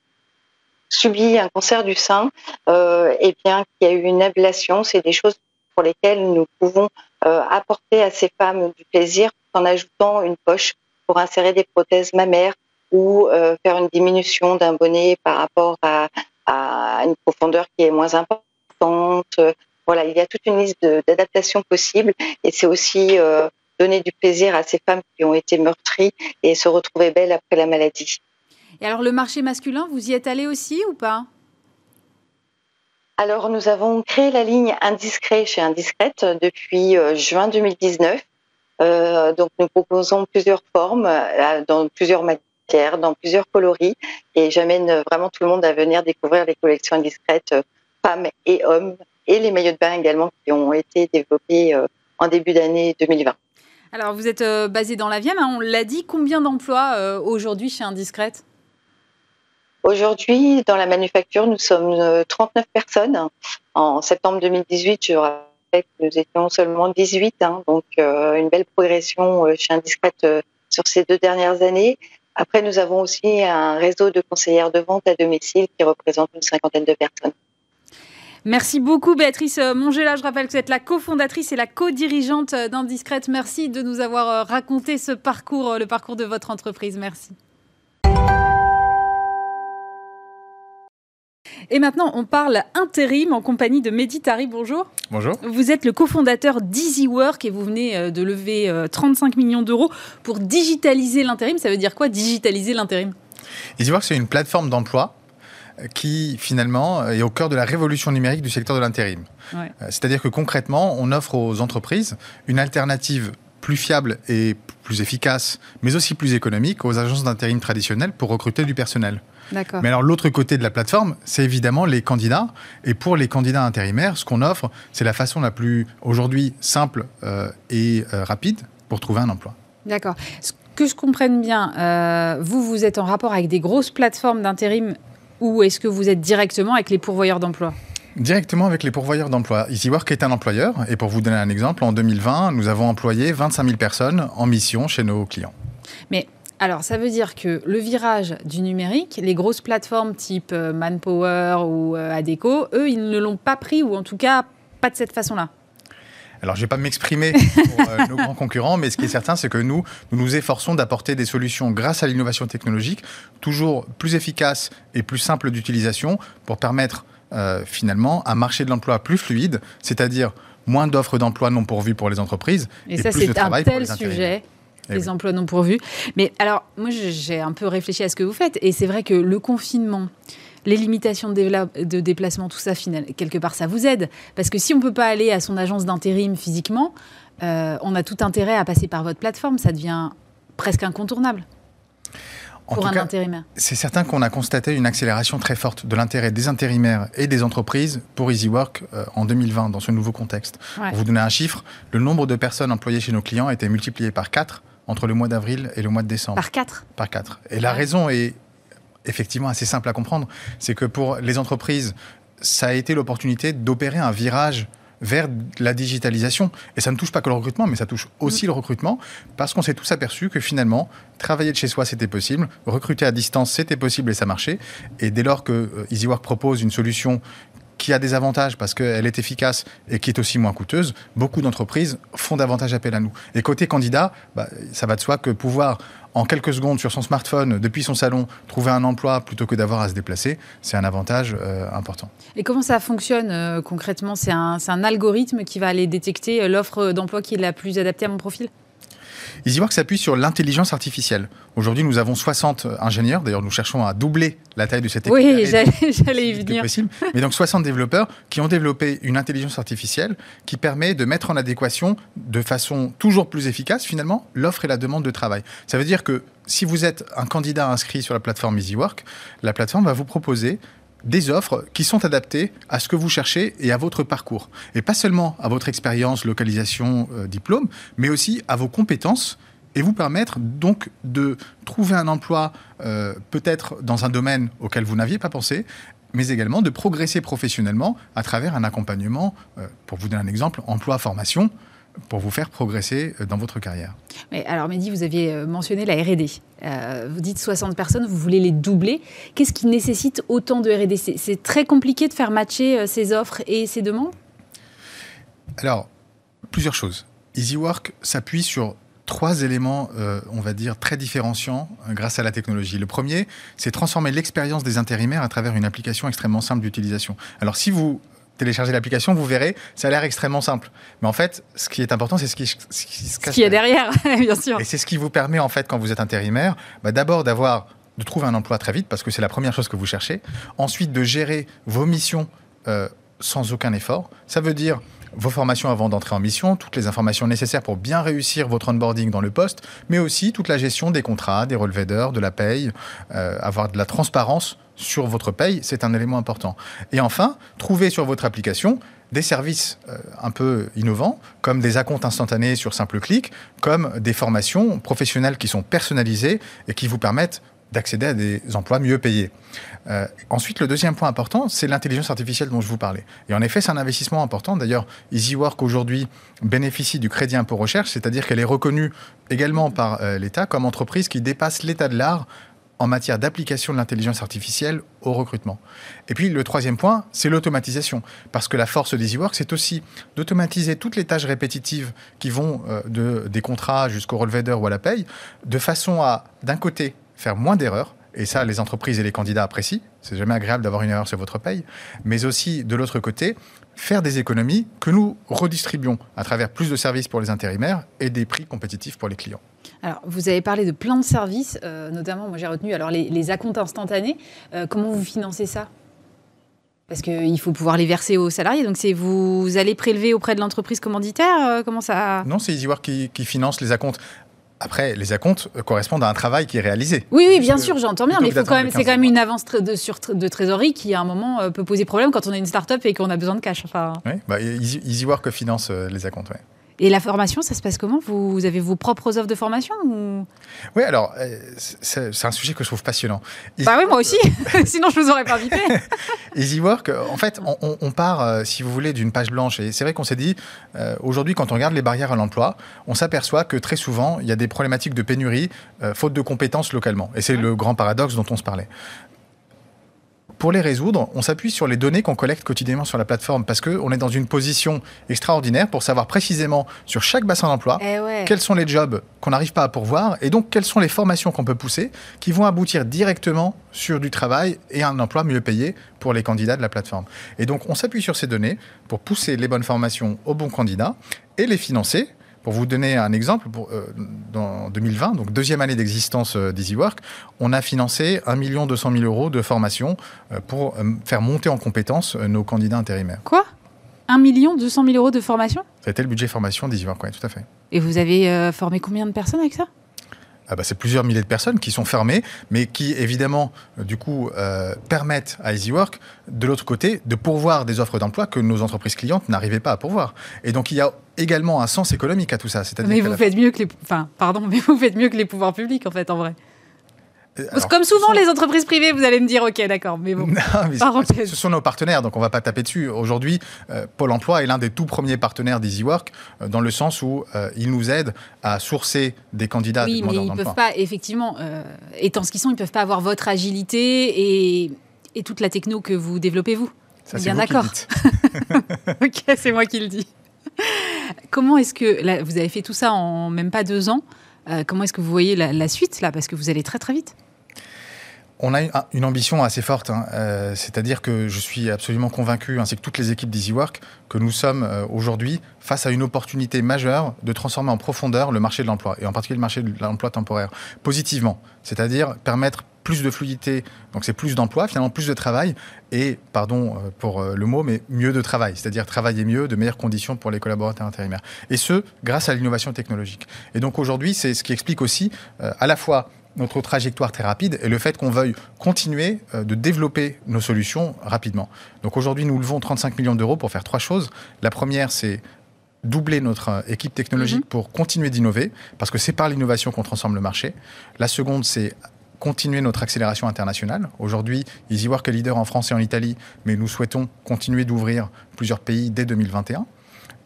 subi un cancer du sein, euh, et bien qui a eu une ablation, c'est des choses pour lesquelles nous pouvons euh, apporter à ces femmes du plaisir en ajoutant une poche pour insérer des prothèses mammaires ou euh, faire une diminution d'un bonnet par rapport à, à, une profondeur qui est moins importante. Voilà, il y a toute une liste d'adaptations possibles et c'est aussi euh, donner du plaisir à ces femmes qui ont été meurtries et se retrouver belles après la maladie. Et alors le marché masculin, vous y êtes allé aussi ou pas? Alors, nous avons créé la ligne Indiscret chez Indiscrète depuis euh, juin 2019. Euh, donc, nous proposons plusieurs formes, euh, dans plusieurs matières, dans plusieurs coloris, et j'amène vraiment tout le monde à venir découvrir les collections Indiscrètes femmes et hommes, et les maillots de bain également qui ont été développés en début d'année 2020. Alors, vous êtes basé dans la Vienne, hein, on l'a dit. Combien d'emplois aujourd'hui chez Indiscrète? Aujourd'hui, dans la manufacture, nous sommes 39 euh, personnes. En septembre 2018, je rappelle que nous étions seulement 18, hein, donc euh, une belle progression euh, chez Indiscrète sur ces deux dernières années. Après, nous avons aussi un réseau de conseillères de vente à domicile qui représente une cinquantaine de personnes. Merci beaucoup Béatrice Mongela. Je rappelle que vous êtes la cofondatrice et la co-dirigeante d'Indiscrète. Merci de nous avoir raconté ce parcours, le parcours de votre entreprise. Merci. Et maintenant, on parle intérim en compagnie de Meditari. Bonjour. Bonjour. Vous êtes le cofondateur d'EasyWork et vous venez euh, de lever 35 euh, millions d'euros pour digitaliser l'intérim. Ça veut dire quoi, digitaliser l'intérim? EasyWork, c'est une plateforme d'emploi euh, qui finalement est au cœur de la révolution numérique du secteur de l'intérim. C'est-à-dire que concrètement, on offre aux entreprises une alternative plus fiable et plus efficace, mais aussi plus économique aux agences d'intérim traditionnelles pour recruter du personnel. Mais alors l'autre côté de la plateforme, c'est évidemment les candidats. Et pour les candidats intérimaires, ce qu'on offre, c'est la façon la plus aujourd'hui simple euh, et euh, rapide pour trouver un emploi. D'accord. Que je comprenne bien, euh, vous, vous êtes en rapport avec des grosses plateformes d'intérim ou est-ce que vous êtes directement avec les pourvoyeurs d'emploi? Directement avec les pourvoyeurs d'emploi. EasyWork est un employeur et pour vous donner un exemple, en 2020, nous avons employé 25 000 personnes en mission chez nos clients. Mais alors, ça veut dire que le virage du numérique, les grosses plateformes type euh, Manpower ou euh, Adeco, eux, ils ne l'ont pas pris, ou en tout cas, pas de cette façon-là. Alors, je ne vais pas m'exprimer [laughs] pour euh, nos grands concurrents, mais ce qui est certain, c'est que nous, nous nous efforçons d'apporter des solutions grâce à l'innovation technologique, toujours plus efficaces et plus simples d'utilisation, pour permettre finalement un marché de l'emploi plus fluide, c'est-à-dire moins d'offres d'emploi non pourvues pour les entreprises et, ça, plus de travail pour les sujet eh les emplois non pourvus. Mais alors, moi, j'ai un peu réfléchi à ce que vous faites. Et c'est vrai que le confinement, les limitations de, déplacement, tout ça, quelque part, ça vous aide. Parce que si on ne peut pas aller à son agence d'intérim physiquement, euh, on a tout intérêt à passer par votre plateforme. Ça devient presque incontournable. pour un intérimaire. C'est certain qu'on a constaté une accélération très forte de l'intérêt des intérimaires et des entreprises pour EasyWork euh, en 2020, dans ce nouveau contexte. Pour vous donner un chiffre, le nombre de personnes employées chez nos clients a été multiplié par 4 entre le mois d'avril et le mois de décembre. Par quatre Par quatre. Et la raison est effectivement assez simple à comprendre. C'est que pour les entreprises, ça a été l'opportunité d'opérer un virage vers la digitalisation. Et ça ne touche pas que le recrutement, mais ça touche aussi mm. le recrutement, parce qu'on s'est tous aperçus que finalement, travailler de chez soi, c'était possible, recruter à distance, c'était possible et ça marchait. Et dès lors que euh, EasyWork propose une solution qui a des avantages parce qu'elle est efficace et qui est aussi moins coûteuse, beaucoup d'entreprises font davantage appel à nous. Et côté candidat, bah, ça va de soi que pouvoir en quelques secondes sur son smartphone, depuis son salon, trouver un emploi plutôt que d'avoir à se déplacer, c'est un avantage euh, important. Et comment ça fonctionne euh, concrètement? C'est un, algorithme qui va aller détecter euh, l'offre d'emploi qui est la plus adaptée à mon profil? EasyWork s'appuie sur l'intelligence artificielle. Aujourd'hui, nous avons 60 ingénieurs. D'ailleurs, nous cherchons à doubler la taille de cette équipe. Oui, [laughs] j'allais y venir. Possible. Mais donc 60 développeurs qui ont développé une intelligence artificielle qui permet de mettre en adéquation de façon toujours plus efficace, finalement, l'offre et la demande de travail. Ça veut dire que si vous êtes un candidat inscrit sur la plateforme EasyWork, la plateforme va vous proposer des offres qui sont adaptées à ce que vous cherchez et à votre parcours. Et pas seulement à votre expérience, localisation, euh, diplôme, mais aussi à vos compétences et vous permettre donc de trouver un emploi euh, peut-être dans un domaine auquel vous n'aviez pas pensé, mais également de progresser professionnellement à travers un accompagnement, euh, pour vous donner un exemple, emploi-formation, pour vous faire progresser euh, dans votre carrière. Mais alors Mehdi, vous aviez mentionné la R&D. vous dites 60 personnes, vous voulez les doubler. Qu'est-ce qui nécessite autant de R&D C'est très compliqué de faire matcher ces offres et ces demandes? Alors, plusieurs choses. EasyWork s'appuie sur trois éléments, euh, on va dire, très différenciants euh, grâce à la technologie. Le premier, c'est transformer l'expérience des intérimaires à travers une application extrêmement simple d'utilisation. Alors si vous téléchargez l'application, vous verrez, ça a l'air extrêmement simple. Mais en fait, ce qui est important, c'est ce qui, se cache. Ce qui est derrière, [laughs] bien sûr. Et c'est ce qui vous permet, en fait, quand vous êtes intérimaire, bah, d'abord d'avoir de trouver un emploi très vite, parce que c'est la première chose que vous cherchez. Ensuite, de gérer vos missions euh, sans aucun effort. Ça veut dire vos formations avant d'entrer en mission, toutes les informations nécessaires pour bien réussir votre onboarding dans le poste, mais aussi toute la gestion des contrats, des relevés d'heures, de la paye, euh, avoir de la transparence sur votre paye, c'est un élément important. Et enfin, trouver sur votre application des services euh, un peu innovants, comme des acomptes instantanés sur simple clic, comme des formations professionnelles qui sont personnalisées et qui vous permettent d'accéder à des emplois mieux payés. Euh, ensuite, le deuxième point important, c'est l'intelligence artificielle dont je vous parlais. Et en effet, c'est un investissement important. D'ailleurs, EasyWork aujourd'hui bénéficie du crédit impôt recherche, c'est-à-dire qu'elle est reconnue également par euh, l'État comme entreprise qui dépasse l'état de l'art en matière d'application de l'intelligence artificielle au recrutement. Et puis le troisième point, c'est l'automatisation. Parce que la force d'EasyWork, c'est aussi d'automatiser toutes les tâches répétitives qui vont euh, de, des contrats jusqu'au relevé d'heures ou à la paye, de façon à, d'un côté, faire moins d'erreurs. Et ça, les entreprises et les candidats apprécient. C'est jamais agréable d'avoir une erreur sur votre paye. Mais aussi, de l'autre côté, faire des économies que nous redistribuons à travers plus de services pour les intérimaires et des prix compétitifs pour les clients. Alors, vous avez parlé de plein de services, euh, notamment, moi j'ai retenu alors les, les acomptes instantanés. Euh, comment vous financez ça? Parce qu'il faut pouvoir les verser aux salariés. Donc, c'est vous allez prélever auprès de l'entreprise commanditaire? Euh, Comment ça Non, c'est EasyWork qui, qui finance les acomptes. Après, les acomptes correspondent à un travail qui est réalisé. Oui, oui, bien sûr, j'entends bien, mais c'est quand même une avance de, sur, de trésorerie qui, à un moment, euh, peut poser problème quand on est une start-up et qu'on a besoin de cash. Enfin... Oui, bah, EasyWork finance euh, les acomptes. Et la formation, ça se passe comment? Vous, avez vos propres offres de formation Oui, alors, euh, c'est un sujet que je trouve passionnant. bah oui, moi aussi. [laughs] Sinon, je ne vous aurais pas invité. [laughs] EasyWork, en fait, on, part, euh, si vous voulez, d'une page blanche. Et c'est vrai qu'on s'est dit, euh, aujourd'hui, quand on regarde les barrières à l'emploi, on s'aperçoit que très souvent, il y a des problématiques de pénurie, faute de compétences localement. Et c'est le grand paradoxe dont on se parlait. Pour les résoudre, on s'appuie sur les données qu'on collecte quotidiennement sur la plateforme parce qu'on est dans une position extraordinaire pour savoir précisément sur chaque bassin d'emploi eh quels sont les jobs qu'on n'arrive pas à pourvoir et donc quelles sont les formations qu'on peut pousser qui vont aboutir directement sur du travail et un emploi mieux payé pour les candidats de la plateforme. Et donc on s'appuie sur ces données pour pousser les bonnes formations aux bons candidats et les financer pour vous donner un exemple, pour, euh, dans 2020, donc deuxième année d'existence euh, d'EasyWork, on a financé 1 200 000 euros de formation euh, pour faire monter en compétence nos candidats intérimaires. Quoi? 1 200 000 euros de formation? C'était le budget formation d'EasyWork, oui, tout à fait. Et vous avez formé combien de personnes avec ça? Bah, c'est plusieurs milliers de personnes qui sont fermées, mais qui évidemment, du coup, permettent à EasyWork, de l'autre côté, de pourvoir des offres d'emploi que nos entreprises clientes n'arrivaient pas à pourvoir. Et donc il y a également un sens économique à tout ça. Mais vous faites mieux que les, enfin, pardon, [laughs] mais vous faites mieux que les pouvoirs publics en fait, en vrai. Euh, comme souvent les entreprises privées, vous allez me dire, ok, d'accord, mais bon. [laughs] ce sont nos partenaires, donc on ne va pas taper dessus. Aujourd'hui, euh, Pôle Emploi est l'un des tout premiers partenaires d'EasyWork, euh, dans le sens où il nous aide à sourcer des candidats. Oui, mais ils ne peuvent pas, effectivement, étant ce qu'ils sont, ils ne peuvent pas avoir votre agilité et, et toute la techno que vous développez vous. Ça, bien d'accord. [laughs] [laughs] ok, c'est moi qui le dis. Comment est-ce que vous avez fait tout ça en même pas deux ans euh, Comment est-ce que vous voyez la, suite là Parce que vous allez très très vite. On a une ambition assez forte, hein. euh, c'est-à-dire que je suis absolument convaincu, ainsi que toutes les équipes d'EasyWork, que nous sommes euh, aujourd'hui face à une opportunité majeure de transformer en profondeur le marché de l'emploi, et en particulier le marché de l'emploi temporaire, positivement, c'est-à-dire permettre plus de fluidité, donc c'est plus d'emploi, finalement plus de travail, et, pardon euh, pour le mot, mais mieux de travail, c'est-à-dire travailler mieux, de meilleures conditions pour les collaborateurs intérimaires. Et ce, grâce à l'innovation technologique. Et donc aujourd'hui, c'est ce qui explique aussi à la fois notre trajectoire très rapide et le fait qu'on veuille continuer de développer nos solutions rapidement. Donc aujourd'hui, nous levons 35 millions d'euros pour faire trois choses. La première, c'est doubler notre équipe technologique mhm. pour continuer d'innover, parce que c'est par l'innovation qu'on transforme le marché. La seconde, c'est continuer notre accélération internationale. Aujourd'hui, EasyWork est leader en France et en Italie, mais nous souhaitons continuer d'ouvrir plusieurs pays dès 2021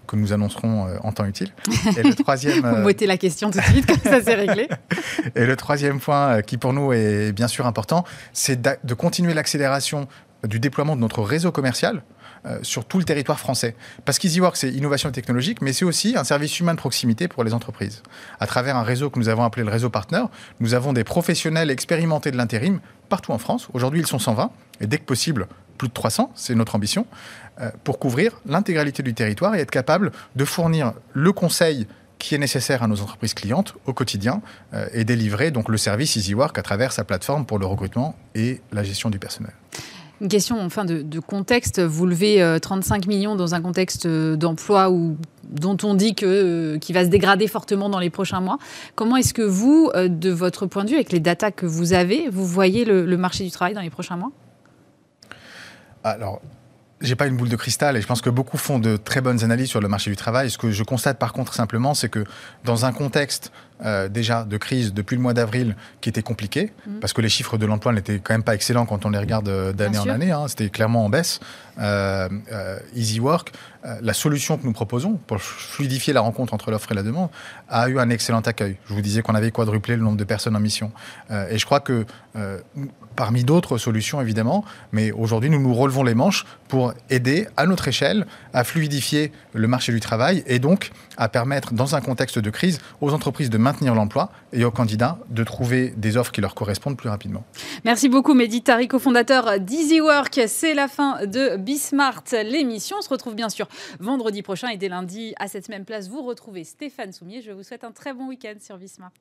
que nous annoncerons euh, en temps utile. Et le [laughs] troisième... Vous euh, mettez la question tout de suite, comme ça c'est réglé. [laughs] Et le troisième point euh, qui pour nous est bien sûr important, c'est de continuer l'accélération du déploiement de notre réseau commercial euh, sur tout le territoire français. Parce qu'EasyWork, c'est innovation technologique, mais c'est aussi un service humain de proximité pour les entreprises. À travers un réseau que nous avons appelé le réseau partenaire, nous avons des professionnels expérimentés de l'intérim partout en France. Aujourd'hui, ils sont 120, et dès que possible, plus de 300, c'est notre ambition, euh, pour couvrir l'intégralité du territoire et être capable de fournir le conseil qui est nécessaire à nos entreprises clientes au quotidien euh, et délivrer donc le service EasyWork à travers sa plateforme pour le recrutement et la gestion du personnel. Une question enfin de, contexte. Vous levez 35 euh, millions dans un contexte euh, d'emploi dont on dit que euh, qui va se dégrader fortement dans les prochains mois. Comment est-ce que vous, de votre point de vue, avec les datas que vous avez, vous voyez le, marché du travail dans les prochains mois? Alors, j'ai pas une boule de cristal et je pense que beaucoup font de très bonnes analyses sur le marché du travail. Ce que je constate par contre simplement, c'est que dans un contexte euh, déjà de crise depuis le mois d'avril qui était compliqué, mmh. parce que les chiffres de l'emploi n'étaient quand même pas excellents quand on les regarde euh, d'année en année, hein, c'était clairement en baisse. Euh, Easy Work, la solution que nous proposons pour fluidifier la rencontre entre l'offre et la demande, a eu un excellent accueil. Je vous disais qu'on avait quadruplé le nombre de personnes en mission. et je crois que parmi d'autres solutions évidemment, mais aujourd'hui nous nous relevons les manches pour aider à notre échelle à fluidifier le marché du travail et donc à permettre dans un contexte de crise aux entreprises de maintenir l'emploi et aux candidats de trouver des offres qui leur correspondent plus rapidement. Merci beaucoup Mehdi Tari, cofondateur d'EasyWork. C'est la fin de Bismart, l'émission. On se retrouve bien sûr vendredi prochain et dès lundi à cette même place, vous retrouvez Stéphane Soumier. Je vous souhaite un très bon week-end sur Bismart.